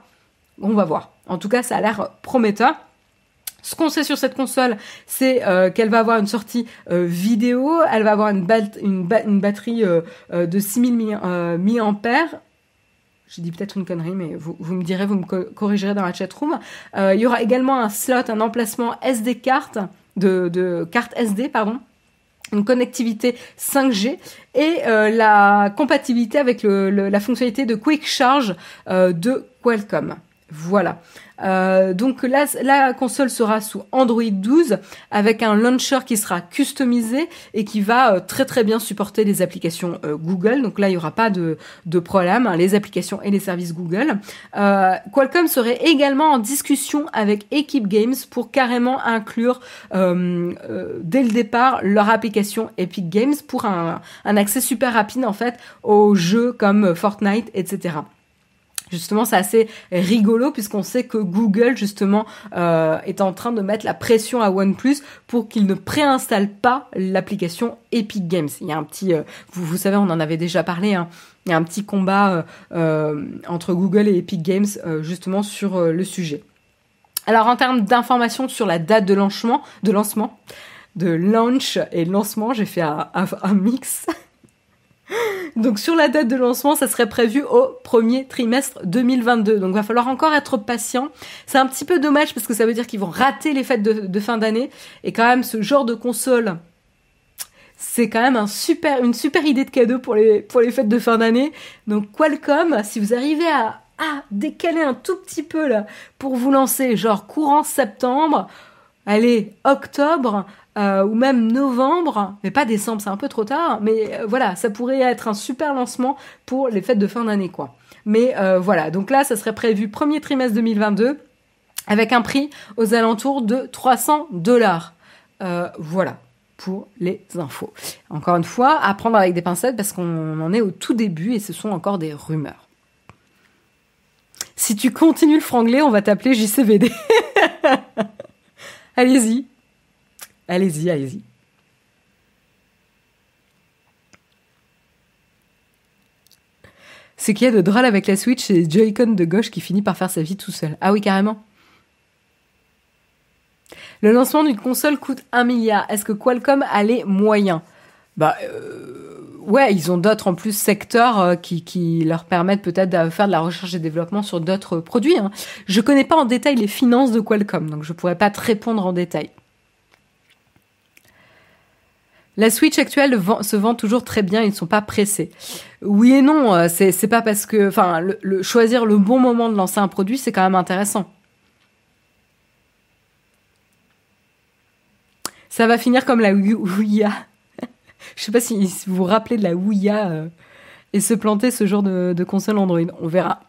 On va voir. En tout cas, ça a l'air prometteur. Ce qu'on sait sur cette console, c'est euh, qu'elle va avoir une sortie euh, vidéo, elle va avoir une, batterie euh, de 6000 mAh. J'ai dit peut-être une connerie, mais vous, me direz, vous me corrigerez dans la chatroom. il y aura également un slot, un emplacement SD carte, de, carte SD, pardon une connectivité 5G et la compatibilité avec la fonctionnalité de Quick Charge de Qualcomm. Voilà. Euh, donc la console sera sous Android 12 avec un launcher qui sera customisé et qui va euh, très très bien supporter les applications euh, Google. Donc là, il n'y aura pas de, de problème, hein, les applications et les services Google. Qualcomm serait également en discussion avec Equipe Games pour carrément inclure dès le départ leur application Epic Games pour un, un accès super rapide en fait aux jeux comme Fortnite, etc. Justement, c'est assez rigolo puisqu'on sait que Google justement euh, est en train de mettre la pression à OnePlus pour qu'il ne préinstalle pas l'application Epic Games. Il y a un petit, euh, vous, savez, on en avait déjà parlé. Hein, il y a un petit combat euh, entre Google et Epic Games justement sur le sujet. Alors en termes d'informations sur la date de lancement, de lancement, de launch et lancement, j'ai fait un mix. Donc sur la date de lancement, ça serait prévu au premier trimestre 2022. Donc va falloir encore être patient. C'est un petit peu dommage parce que ça veut dire qu'ils vont rater les fêtes de, fin d'année. Et quand même, ce genre de console, c'est quand même une super idée de cadeau pour les, pour les fêtes de fin d'année. Donc Qualcomm, si vous arrivez à, à décaler un tout petit peu là pour vous lancer, genre courant septembre, allez, octobre, euh, ou même novembre, mais pas décembre, c'est un peu trop tard, mais euh, voilà, ça pourrait être un super lancement pour les fêtes de fin d'année, quoi. Mais euh, voilà, donc là, ça serait prévu premier trimestre 2022, avec un prix aux alentours de 300 dollars. voilà pour les infos. Encore une fois, à prendre avec des pincettes parce qu'on en est au tout début et ce sont encore des rumeurs. Si tu continues le franglais, on va t'appeler JCVD. Allez-y, Allez-y, allez-y. Ce qu'il y a de drôle avec la Switch, c'est Joy-Con de gauche qui finit par faire sa vie tout seul. Ah oui, carrément. Le lancement d'une console coûte un milliard. Est-ce que Qualcomm a les moyens? Bah euh, ouais, ils ont d'autres en plus secteurs euh, qui, leur permettent peut-être de faire de la recherche et développement sur d'autres produits. Hein. Je connais pas en détail les finances de Qualcomm, donc je pourrais pas te répondre en détail. La Switch actuelle se vend toujours très bien, ils ne sont pas pressés. Oui et non, euh, c'est pas parce que, enfin, choisir le bon moment de lancer un produit, c'est quand même intéressant. Ça va finir comme la Ouya. Je sais pas si vous vous rappelez de la Ouya euh, et se planter ce genre de, console Android. On verra.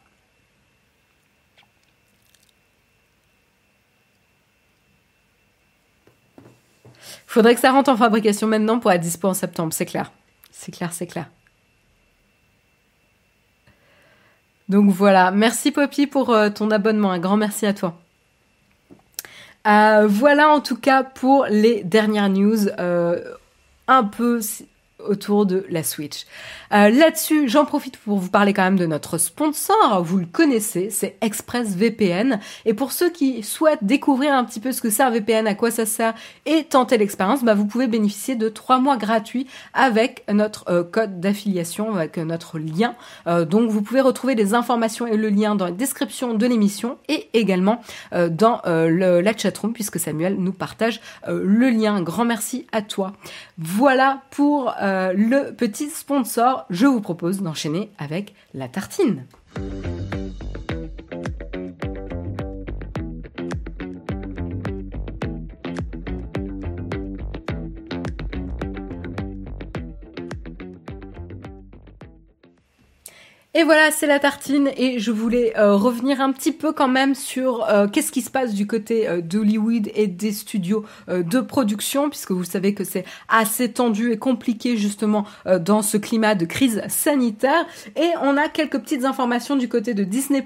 Faudrait que ça rentre en fabrication maintenant pour être dispo en septembre, c'est clair. C'est clair, c'est clair. Donc voilà, merci Poppy pour euh, ton abonnement, un grand merci à toi. Euh, voilà en tout cas pour les dernières news, un peu autour de la Switch. Euh, là-dessus, j'en profite pour vous parler quand même de notre sponsor. Vous le connaissez, c'est ExpressVPN. Et pour ceux qui souhaitent découvrir un petit peu ce que c'est un VPN, à quoi ça sert et tenter l'expérience, bah, vous pouvez bénéficier de trois mois gratuits avec notre euh, code d'affiliation, avec notre lien. Euh, donc vous pouvez retrouver les informations et le lien dans la description de l'émission et également dans le, la chatroom puisque Samuel nous partage le lien. Grand merci à toi. Voilà pour le petit sponsor je vous propose d'enchaîner avec la tartine. Et voilà, c'est la tartine et je voulais euh, revenir un petit peu quand même sur euh, qu'est-ce qui se passe du côté euh, d'Hollywood et des studios de production, puisque vous savez que c'est assez tendu et compliqué justement dans ce climat de crise sanitaire. Et on a quelques petites informations du côté de Disney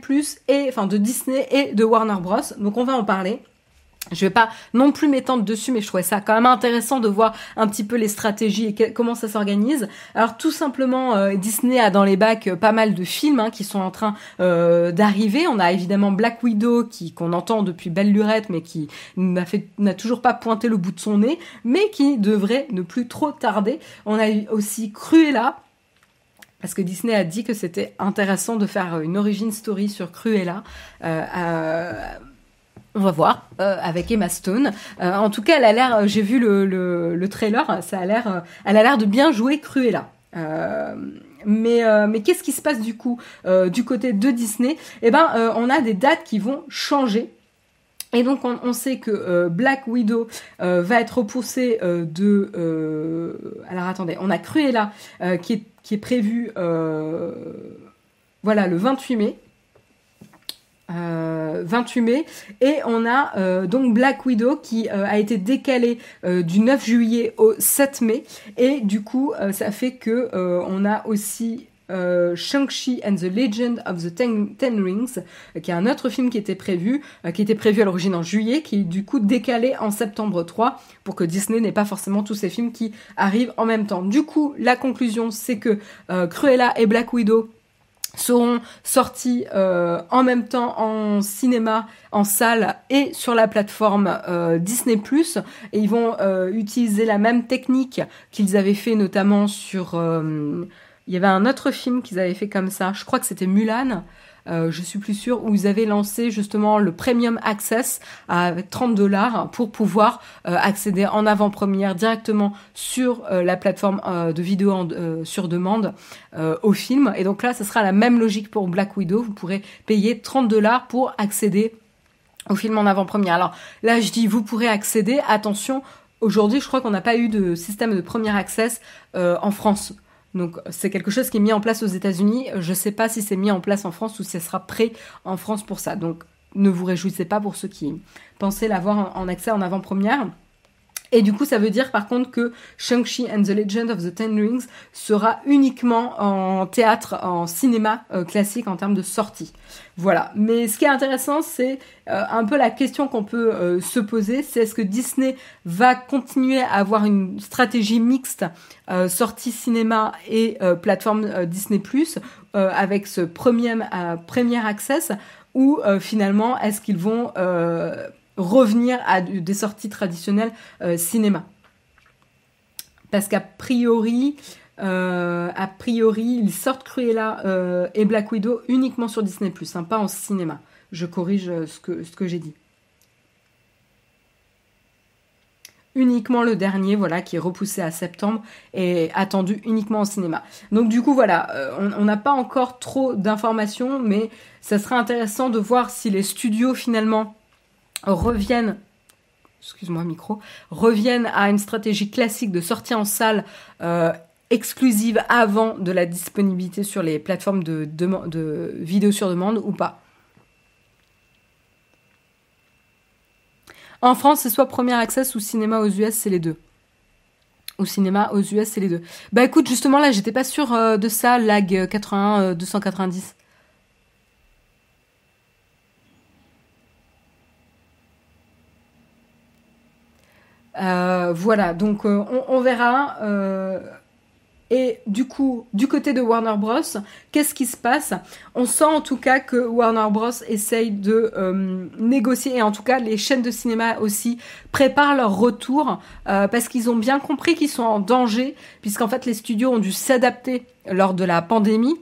et enfin de Disney et de Warner Bros. Donc on va en parler. Je vais pas non plus m'étendre dessus, mais je trouvais ça quand même intéressant de voir un petit peu les stratégies et comment ça s'organise. Alors tout simplement, euh, Disney a dans les bacs euh, pas mal de films hein, qui sont en train euh, d'arriver. On a évidemment Black Widow qui qu'on entend depuis belle lurette, mais qui n'a toujours pas pointé le bout de son nez, mais qui devrait ne plus trop tarder. On a aussi Cruella parce que Disney a dit que c'était intéressant de faire une origin story sur Cruella. On va voir euh, avec Emma Stone. Euh, en tout cas, elle a l'air. Euh, j'ai vu le, le, trailer. Ça a l'air. elle a l'air de bien jouer Cruella. mais mais qu'est-ce qui se passe du coup du côté de Disney? Eh ben, on a des dates qui vont changer. Et donc on, sait que Black Widow va être repoussé de. alors attendez, on a Cruella qui est qui est prévu. voilà le 28 mai. 28 euh, mai et on a euh, donc Black Widow qui euh, a été décalé du 9 juillet au 7 mai et du coup ça fait que on a aussi Shang-Chi and the Legend of the Ten, Rings, qui est un autre film qui était prévu, qui était prévu à l'origine en juillet, qui est du coup décalé en septembre 3 pour que Disney n'ait pas forcément tous ces films qui arrivent en même temps. Du coup, la conclusion, c'est que Cruella et Black Widow seront sortis euh, en même temps en cinéma, en salle et sur la plateforme euh, Disney +. Et ils vont euh, utiliser la même technique qu'ils avaient fait notamment sur... il y avait un autre film qu'ils avaient fait comme ça, je crois que c'était Mulan. Euh, je suis plus sûre, où ils avaient lancé justement le Premium Access avec 30 dollars pour pouvoir euh, accéder en avant-première directement sur euh, la plateforme de vidéo sur demande au film. Et donc là, ce sera la même logique pour Black Widow. Vous pourrez payer 30 dollars pour accéder au film en avant-première. Alors là, je dis, vous pourrez accéder. Attention, aujourd'hui, je crois qu'on n'a pas eu de système de premier access en France. Donc c'est quelque chose qui est mis en place aux États-Unis. Je ne sais pas si c'est mis en place en France ou si ce sera prêt en France pour ça. Donc ne vous réjouissez pas pour ceux qui pensaient l'avoir en accès en avant-première. Et du coup, ça veut dire par contre que Shang-Chi and the Legend of the Ten Rings sera uniquement en théâtre, en cinéma euh, classique en termes de sortie. Voilà. Mais ce qui est intéressant, c'est euh, un peu la question qu'on peut euh, se poser, c'est est-ce que Disney va continuer à avoir une stratégie mixte sortie cinéma et plateforme Disney Plus avec ce premier, premier access ou finalement est-ce qu'ils vont revenir à des sorties traditionnelles euh, cinéma. Parce qu'a priori, euh, a priori, ils sortent Cruella euh, et Black Widow uniquement sur Disney+, hein, pas en cinéma. Je corrige ce que, j'ai dit. uniquement le dernier, voilà, qui est repoussé à septembre et attendu uniquement au cinéma. Donc du coup, voilà, on n'a pas encore trop d'informations, mais ça serait intéressant de voir si les studios finalement reviennent excuse-moi micro, reviennent à une stratégie classique de sortie en salle euh, exclusive avant de la disponibilité sur les plateformes de, de vidéos sur demande ou pas. En France, c'est soit premier access ou cinéma aux US, c'est les deux. Ou cinéma aux US, c'est les deux. Bah écoute, justement là, j'étais pas sûre euh, de ça, lag 81 290. Voilà, donc euh, on, verra. Et du coup, du côté de Warner Bros, qu'est-ce qui se passe? On sent en tout cas que Warner Bros essaye de euh, négocier, et en tout cas les chaînes de cinéma aussi préparent leur retour, euh, parce qu'ils ont bien compris qu'ils sont en danger, puisqu'en fait les studios ont dû s'adapter lors de la pandémie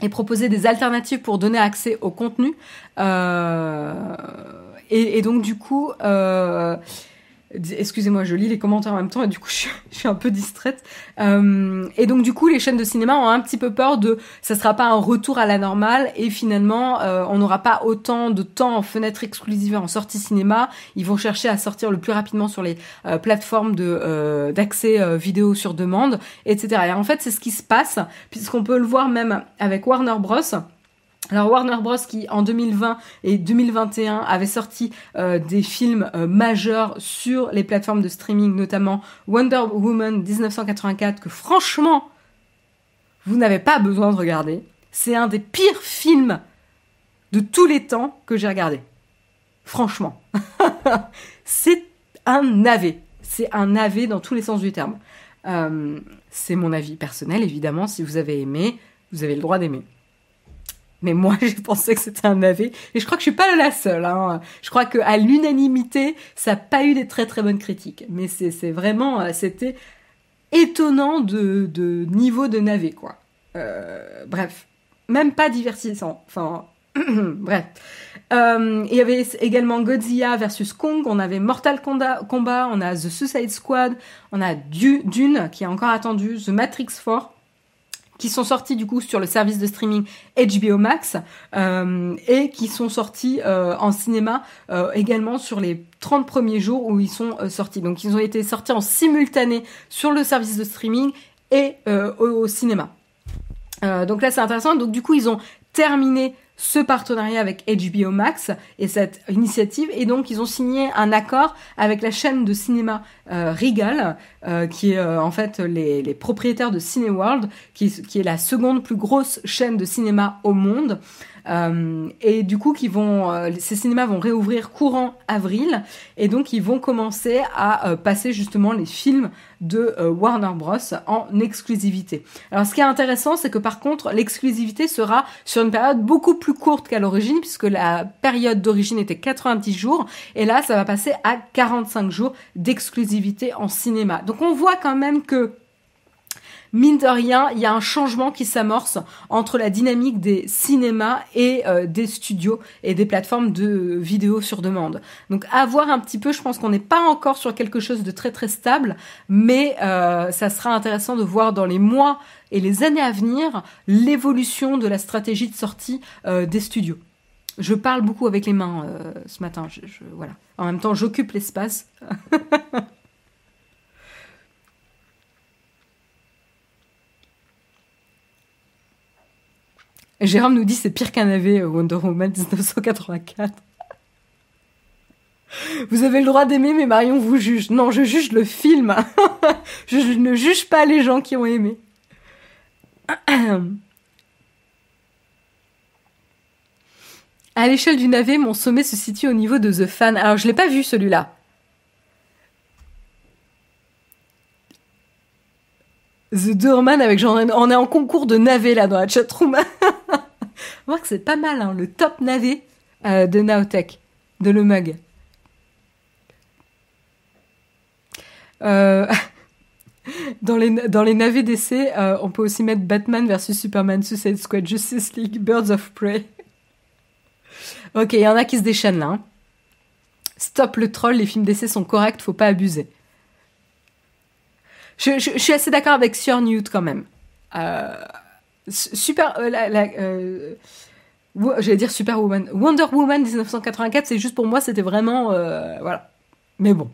et proposer des alternatives pour donner accès au contenu. Euh, et, donc du coup... Euh, Excusez-moi, je lis les commentaires en même temps et du coup je suis, un peu distraite. Euh, et donc du coup les chaînes de cinéma ont un petit peu peur de ça sera pas un retour à la normale et finalement euh, on n'aura pas autant de temps en fenêtre exclusive en sortie cinéma. Ils vont chercher à sortir le plus rapidement sur les euh, plateformes de d'accès vidéo sur demande, etc. Et en fait c'est ce qui se passe puisqu'on peut le voir même avec Warner Bros. Alors Warner Bros qui en 2020 et 2021 avait sorti euh, des films euh, majeurs sur les plateformes de streaming, notamment Wonder Woman 1984 que franchement vous n'avez pas besoin de regarder. C'est un des pires films de tous les temps que j'ai regardé. Franchement. c'est un navet. C'est un navet dans tous les sens du terme. Euh, c'est mon avis personnel, évidemment. Si vous avez aimé, vous avez le droit d'aimer. Mais moi, j'ai pensé que c'était un navet. Et je crois que je suis pas la seule. Hein. Je crois qu'à l'unanimité, ça n'a pas eu des très très bonnes critiques. Mais c'est vraiment, euh, c'était étonnant de, de, niveau de navet, quoi. Euh, bref, même pas divertissant. Enfin, bref. Euh, il y avait également Godzilla versus Kong, on avait Mortal Kombat, on a The Suicide Squad, on a Dune qui est encore attendu, The Matrix 4 qui sont sortis du coup sur le service de streaming HBO Max euh, et qui sont sortis euh, en cinéma euh, également sur les 30 premiers jours où ils sont sortis. Donc ils ont été sortis en simultané sur le service de streaming et au, cinéma. donc là c'est intéressant. Donc du coup ils ont terminé ce partenariat avec HBO Max et cette initiative. Et donc ils ont signé un accord avec la chaîne de cinéma euh, Regal euh, qui est euh, en fait les, les, propriétaires de Cineworld qui, qui est la seconde plus grosse chaîne de cinéma au monde euh, et du coup, euh, ces cinémas vont réouvrir courant avril, et donc ils vont commencer à euh, passer justement les films de Warner Bros en exclusivité. Alors, ce qui est intéressant, c'est que par contre, l'exclusivité sera sur une période beaucoup plus courte qu'à l'origine, puisque la période d'origine était 90 jours, et là, ça va passer à 45 jours d'exclusivité en cinéma. Donc, on voit quand même que mine de rien, il y a un changement qui s'amorce entre la dynamique des cinémas et euh, des studios et des plateformes de vidéo sur demande. Donc à voir un petit peu, je pense qu'on n'est pas encore sur quelque chose de très très stable, mais euh, ça sera intéressant de voir dans les mois et les années à venir l'évolution de la stratégie de sortie euh, des studios. Je parle beaucoup avec les mains ce matin, voilà. En même temps, j'occupe l'espace. Jérôme nous dit c'est pire qu'un AV euh, Wonder Woman 1984. Vous avez le droit d'aimer, mais Marion vous juge. Non, je juge le film. je ne juge pas les gens qui ont aimé. À l'échelle du navet, mon sommet se situe au niveau de The Fan. Alors, je l'ai pas vu celui-là. The Doorman avec genre, on est en concours de navet là dans la chatroom. On voit que c'est pas mal, hein, le top navet euh, de Naotech, de le mug. Euh, dans, les, dans les navets d'essai, euh, on peut aussi mettre Batman versus Superman, Suicide Squad, Justice League, Birds of Prey. ok, il y en a qui se déchaînent là. Hein. Stop le troll, les films d'essai sont corrects, faut pas abuser. je, suis assez d'accord avec Sir Newt quand même. Super, euh, euh, j'allais dire Superwoman, Wonder Woman 1984, c'est juste pour moi, c'était vraiment, euh, voilà. Mais bon.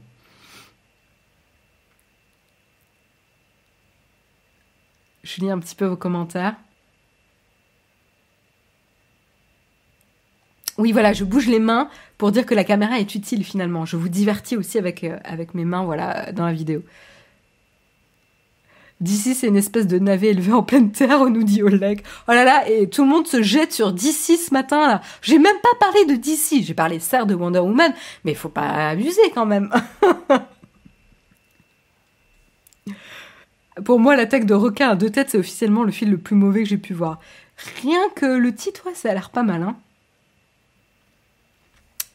Je lis un petit peu vos commentaires. Oui, voilà, je bouge les mains pour dire que la caméra est utile finalement. Je vous divertis aussi avec, avec mes mains, voilà, dans la vidéo. D'ici, c'est une espèce de navet élevé en pleine terre, nous dit Oleg. Oh là là, et tout le monde se jette sur DC ce matin, là. J'ai même pas parlé de DC. J'ai parlé certes de Wonder Woman, mais faut pas abuser quand même. Pour moi, l'attaque de requin à deux têtes, c'est officiellement le film le plus mauvais que j'ai pu voir. Rien que le titre, ça a l'air pas mal, hein.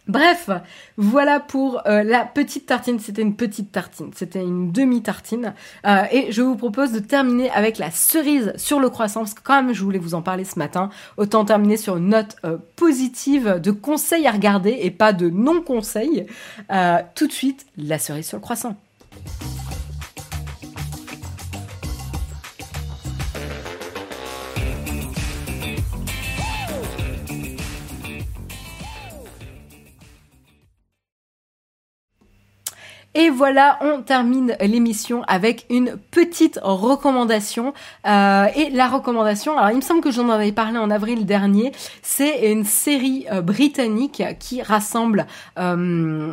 Bref, voilà pour euh, la petite tartine. C'était une petite tartine, c'était une demi-tartine. Euh, et je vous propose de terminer avec la cerise sur le croissant, parce que je voulais vous en parler ce matin. Autant terminer sur une note euh, positive de conseils à regarder et pas de non-conseils. tout de suite, la cerise sur le croissant. Et voilà, on termine l'émission avec une petite recommandation. Euh, et la recommandation, alors il me semble que j'en avais parlé en avril dernier, c'est une série euh, britannique qui rassemble euh,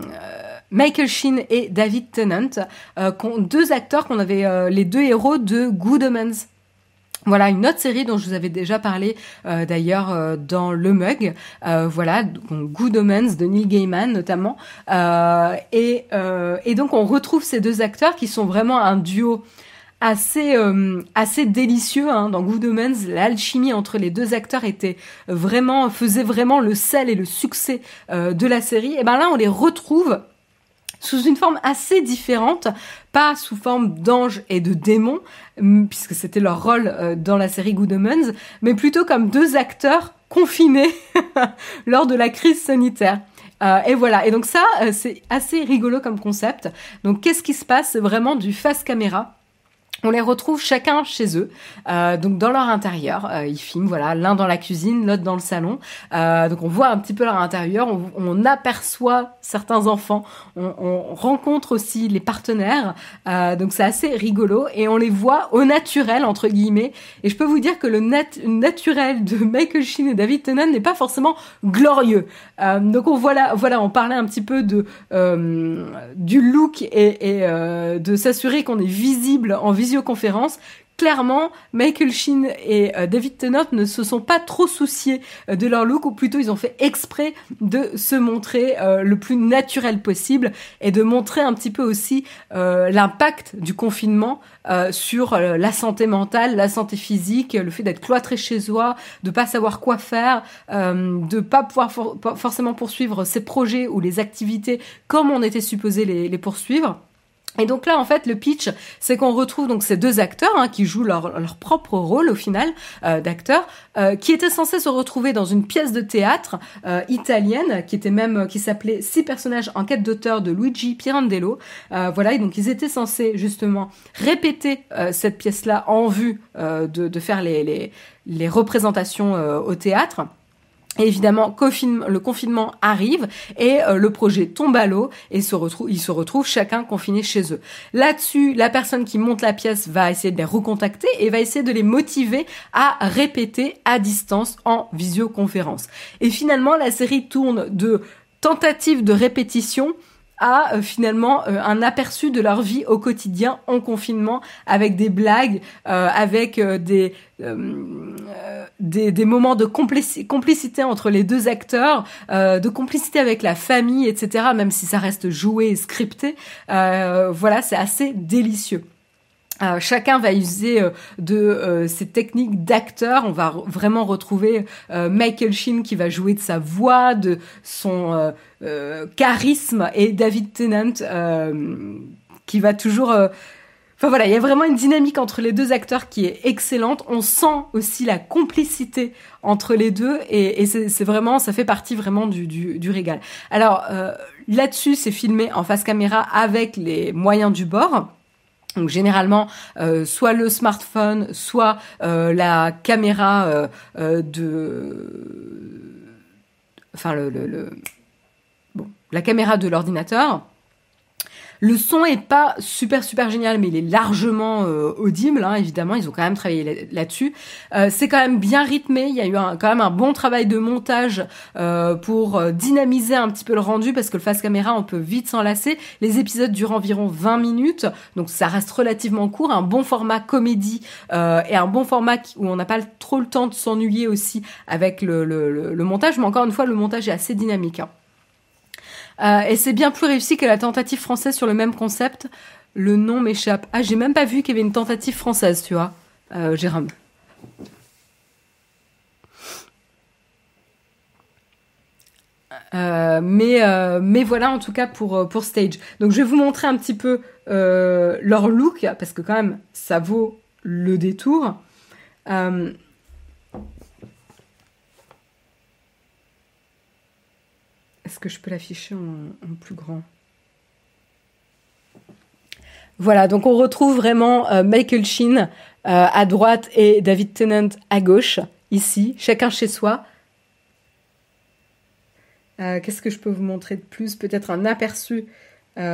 Michael Sheen et David Tennant, deux acteurs qu'on avait les deux héros de Good Omens. Voilà une autre série dont je vous avais déjà parlé euh, d'ailleurs euh, dans Le Mug, euh, voilà Good Omens de Neil Gaiman notamment, et, et donc on retrouve ces deux acteurs qui sont vraiment un duo assez assez délicieux hein. dans Good Omens l'alchimie entre les deux acteurs était vraiment faisait vraiment le sel et le succès de la série. Et ben là on les retrouve sous une forme assez différente, pas sous forme d'anges et de démons, puisque c'était leur rôle euh, dans la série Good Omens, mais plutôt comme deux acteurs confinés lors de la crise sanitaire. Euh, et voilà, et donc ça, euh, c'est assez rigolo comme concept. Donc qu'est-ce qui se passe vraiment du face caméra. On les retrouve chacun chez eux, euh, donc dans leur intérieur. Euh, ils filment, voilà, l'un dans la cuisine, l'autre dans le salon. Euh, donc on voit un petit peu leur intérieur, on, aperçoit certains enfants, on, rencontre aussi les partenaires. donc c'est assez rigolo et on les voit au naturel entre guillemets. Et je peux vous dire que le naturel de Michael Sheen et David Tennant n'est pas forcément glorieux. donc on voilà, voilà, on parlait un petit peu de du look et, et de s'assurer qu'on est visible en vision conférence clairement, Michael Sheen et euh, David Tennant ne se sont pas trop souciés euh, de leur look, ou plutôt ils ont fait exprès de se montrer euh, le plus naturel possible et de montrer un petit peu aussi l'impact du confinement sur la santé mentale, la santé physique, le fait d'être cloîtré chez soi, de pas savoir quoi faire, de pas pouvoir forcément poursuivre ses projets ou les activités comme on était supposé les poursuivre. Et donc là, en fait, le pitch, c'est qu'on retrouve donc ces deux acteurs hein, qui jouent leur, leur, propre rôle au final euh, d'acteurs, euh, qui étaient censés se retrouver dans une pièce de théâtre euh, italienne, qui était même qui s'appelait Six personnages en quête d'auteur de Luigi Pirandello. voilà, et donc ils étaient censés justement répéter cette pièce-là en vue de, de, faire les, les, les représentations au théâtre. Et évidemment, le confinement arrive et euh, le projet tombe à l'eau et ils se retrouvent chacun confiné chez eux. Là-dessus, la personne qui monte la pièce va essayer de les recontacter et va essayer de les motiver à répéter à distance en visioconférence. Et finalement, la série tourne de tentatives de répétition à euh, finalement euh, un aperçu de leur vie au quotidien en confinement avec des blagues, euh, avec des, des, des moments de complicité entre les deux acteurs, de complicité avec la famille, etc. Même si ça reste joué et scripté, voilà, c'est assez délicieux. Euh, chacun va user euh, de euh, ces techniques d'acteur. On va vraiment retrouver Michael Sheen qui va jouer de sa voix, de son charisme, et David Tennant qui va toujours. Enfin voilà, il y a vraiment une dynamique entre les deux acteurs qui est excellente. On sent aussi la complicité entre les deux, et, c'est vraiment, ça fait partie vraiment du, du, régal. Alors là-dessus, c'est filmé en face caméra avec les moyens du bord. Donc généralement, euh, soit le smartphone, soit euh, la caméra euh, de, enfin le, bon, la caméra de l'ordinateur. Le son est pas super super génial, mais il est largement euh, audible. Hein, évidemment, ils ont quand même travaillé là-dessus. Euh, c'est quand même bien rythmé. Il y a eu quand même un bon travail de montage euh, pour dynamiser un petit peu le rendu, parce que le face caméra, on peut vite s'enlacer. Les épisodes durent environ 20 minutes, donc ça reste relativement court. Un bon format comédie et un bon format où on n'a pas trop le temps de s'ennuyer aussi avec le, montage. Mais encore une fois, le montage est assez dynamique. Hein. Euh, et c'est bien plus réussi que la tentative française sur le même concept. Le nom m'échappe. Ah, j'ai même pas vu qu'il y avait une tentative française, tu vois, euh, Jérôme. Euh, mais, mais voilà en tout cas pour, pour Stage. Donc je vais vous montrer un petit peu leur look, parce que quand même ça vaut le détour. Est-ce que je peux l'afficher en, plus grand? Voilà, donc on retrouve vraiment euh, Michael Sheen euh, à droite et David Tennant à gauche, ici, chacun chez soi. Euh, Qu'est-ce que je peux vous montrer de plus? Peut-être un aperçu. Hop,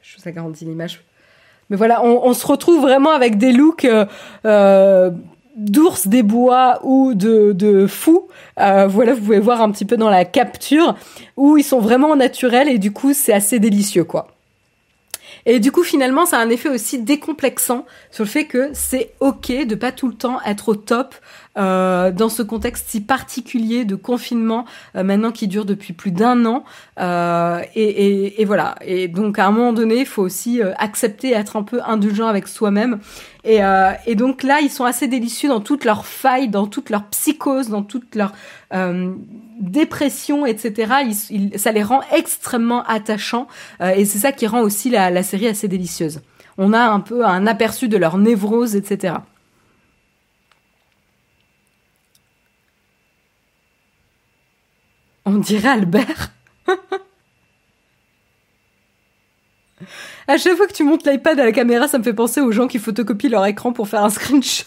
je vous agrandis l'image mais voilà, on, se retrouve vraiment avec des looks euh, euh, d'ours des bois ou de, de fous. Euh, voilà, vous pouvez voir un petit peu dans la capture où ils sont vraiment naturels et du coup c'est assez délicieux quoi. Et du coup, finalement, ça a un effet aussi décomplexant sur le fait que c'est ok de pas tout le temps être au top dans ce contexte si particulier de confinement euh, maintenant qui dure depuis plus d'un an. Euh, et, et, et, voilà. Et donc, à un moment donné, il faut aussi euh, accepter, être un peu indulgent avec soi-même. Et, euh, et, donc là, ils sont assez délicieux dans toutes leurs failles, dans toute leur psychose, dans toute leur euh, dépression, etc. Ils, ils, ça les rend extrêmement attachants euh, et c'est ça qui rend aussi la, la, série assez délicieuse. On a un peu un aperçu de leur névrose, etc. On dirait Albert. À chaque fois que tu montes l'iPad à la caméra, ça me fait penser aux gens qui photocopient leur écran pour faire un screenshot.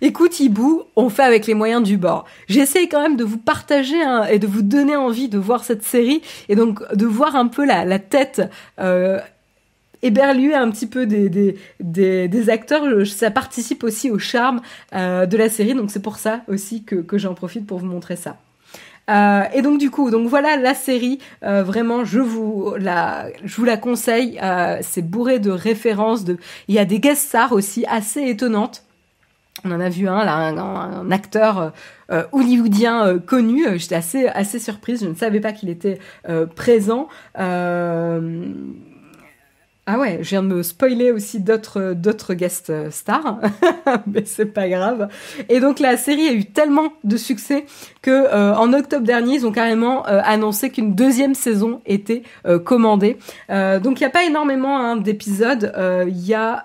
Écoute, Hibou, on fait avec les moyens du bord. J'essaie quand même de vous partager et de vous donner envie de voir cette série et donc de voir un peu la, la tête euh, un petit peu des, des, des, acteurs. Ça participe aussi au charme euh, de la série, donc c'est pour ça aussi que j'en profite pour vous montrer ça. Euh, et donc du coup, donc voilà la série. Euh, vraiment, je vous la, je vous la conseille. Euh, c'est bourré de références. De, il y a des guest stars aussi assez étonnantes. On en a vu un là, un, acteur euh, hollywoodien euh, connu. J'étais assez assez surprise. Je ne savais pas qu'il était présent. Ah ouais, je viens de me spoiler aussi d'autres d'autres guest stars, mais c'est pas grave. Et donc la série a eu tellement de succès que euh, en octobre dernier, ils ont carrément euh, annoncé qu'une deuxième saison était euh, commandée. donc il n'y a pas énormément hein, d'épisodes. Il y a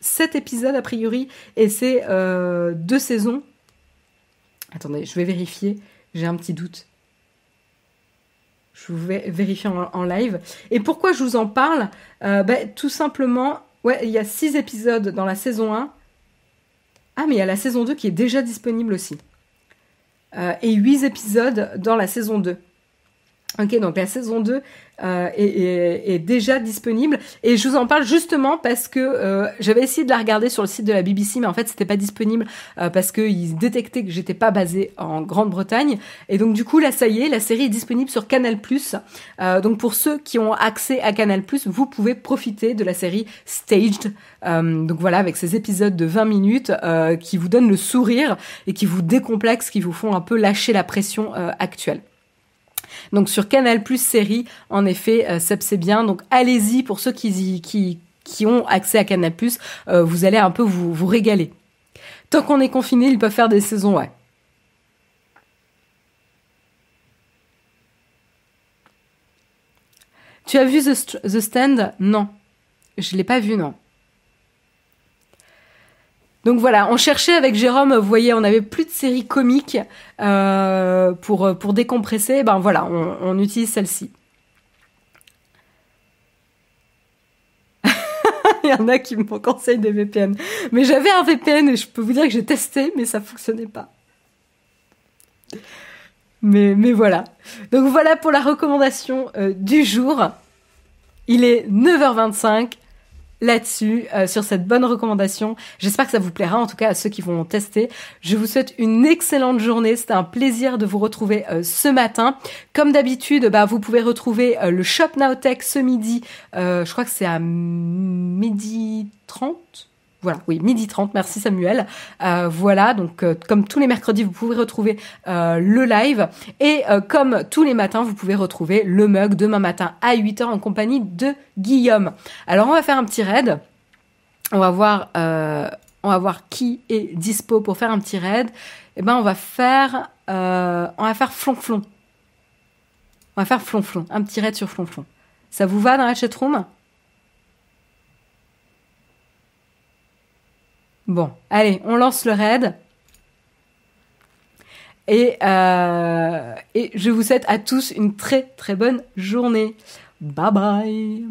sept épisodes a priori et c'est deux saisons. Attendez, je vais vérifier. J'ai un petit doute. Je vous vais vérifier en, live. Et pourquoi je vous en parle euh, bah, Tout simplement, il y a six épisodes dans la saison 1. Ah, mais il y a la saison 2 qui est déjà disponible aussi. Euh, et huit épisodes dans la saison 2. Ok, donc la saison 2 euh, est, est, est, déjà disponible et je vous en parle justement parce que euh, j'avais essayé de la regarder sur le site de la BBC mais en fait c'était pas disponible euh, parce qu'ils détectaient que j'étais pas basée en Grande-Bretagne et donc du coup là ça y est la série est disponible sur Canal+. Euh, donc pour ceux qui ont accès à Canal+, vous pouvez profiter de la série Staged. Euh, donc voilà avec ces épisodes de 20 minutes qui vous donnent le sourire et qui vous décomplexent, qui vous font un peu lâcher la pression actuelle. Donc sur Canal Plus série, en effet, euh, c'est bien. Donc allez-y pour ceux qui, qui, ont accès à Canal Plus, euh, vous allez un peu vous, régaler. Tant qu'on est confiné, ils peuvent faire des saisons, ouais. Tu as vu The, Stand? Non. Je l'ai pas vu, non. Donc voilà, on cherchait avec Jérôme, vous voyez, on avait plus de séries comiques euh, pour décompresser. Ben voilà, on, utilise celle-ci. Il y en a qui me conseillent des VPN. Mais j'avais un VPN et je peux vous dire que j'ai testé, mais ça fonctionnait pas. Mais, mais voilà. Donc voilà pour la recommandation euh, du jour. Il est 9h25 là-dessus, euh, sur cette bonne recommandation. J'espère que ça vous plaira, en tout cas à ceux qui vont tester. Je vous souhaite une excellente journée. C'était un plaisir de vous retrouver euh, ce matin. Comme d'habitude, bah, vous pouvez retrouver euh, le Shop Now Tech ce midi. je crois que c'est à midi 30 voilà, oui, midi 30, merci Samuel. Euh, voilà, donc euh, comme tous les mercredis, vous pouvez retrouver euh, le live. Et comme tous les matins, vous pouvez retrouver le mug demain matin à 8h en compagnie de Guillaume. Alors on va faire un petit raid. On va voir, on va voir qui est dispo pour faire un petit raid. Eh ben on va faire, on va faire flonflon. On va faire flonflon, un petit raid sur flonflon. Ça vous va dans la chatroom? Bon, allez, on lance le raid. Et, euh, et je vous souhaite à tous une très très bonne journée. Bye bye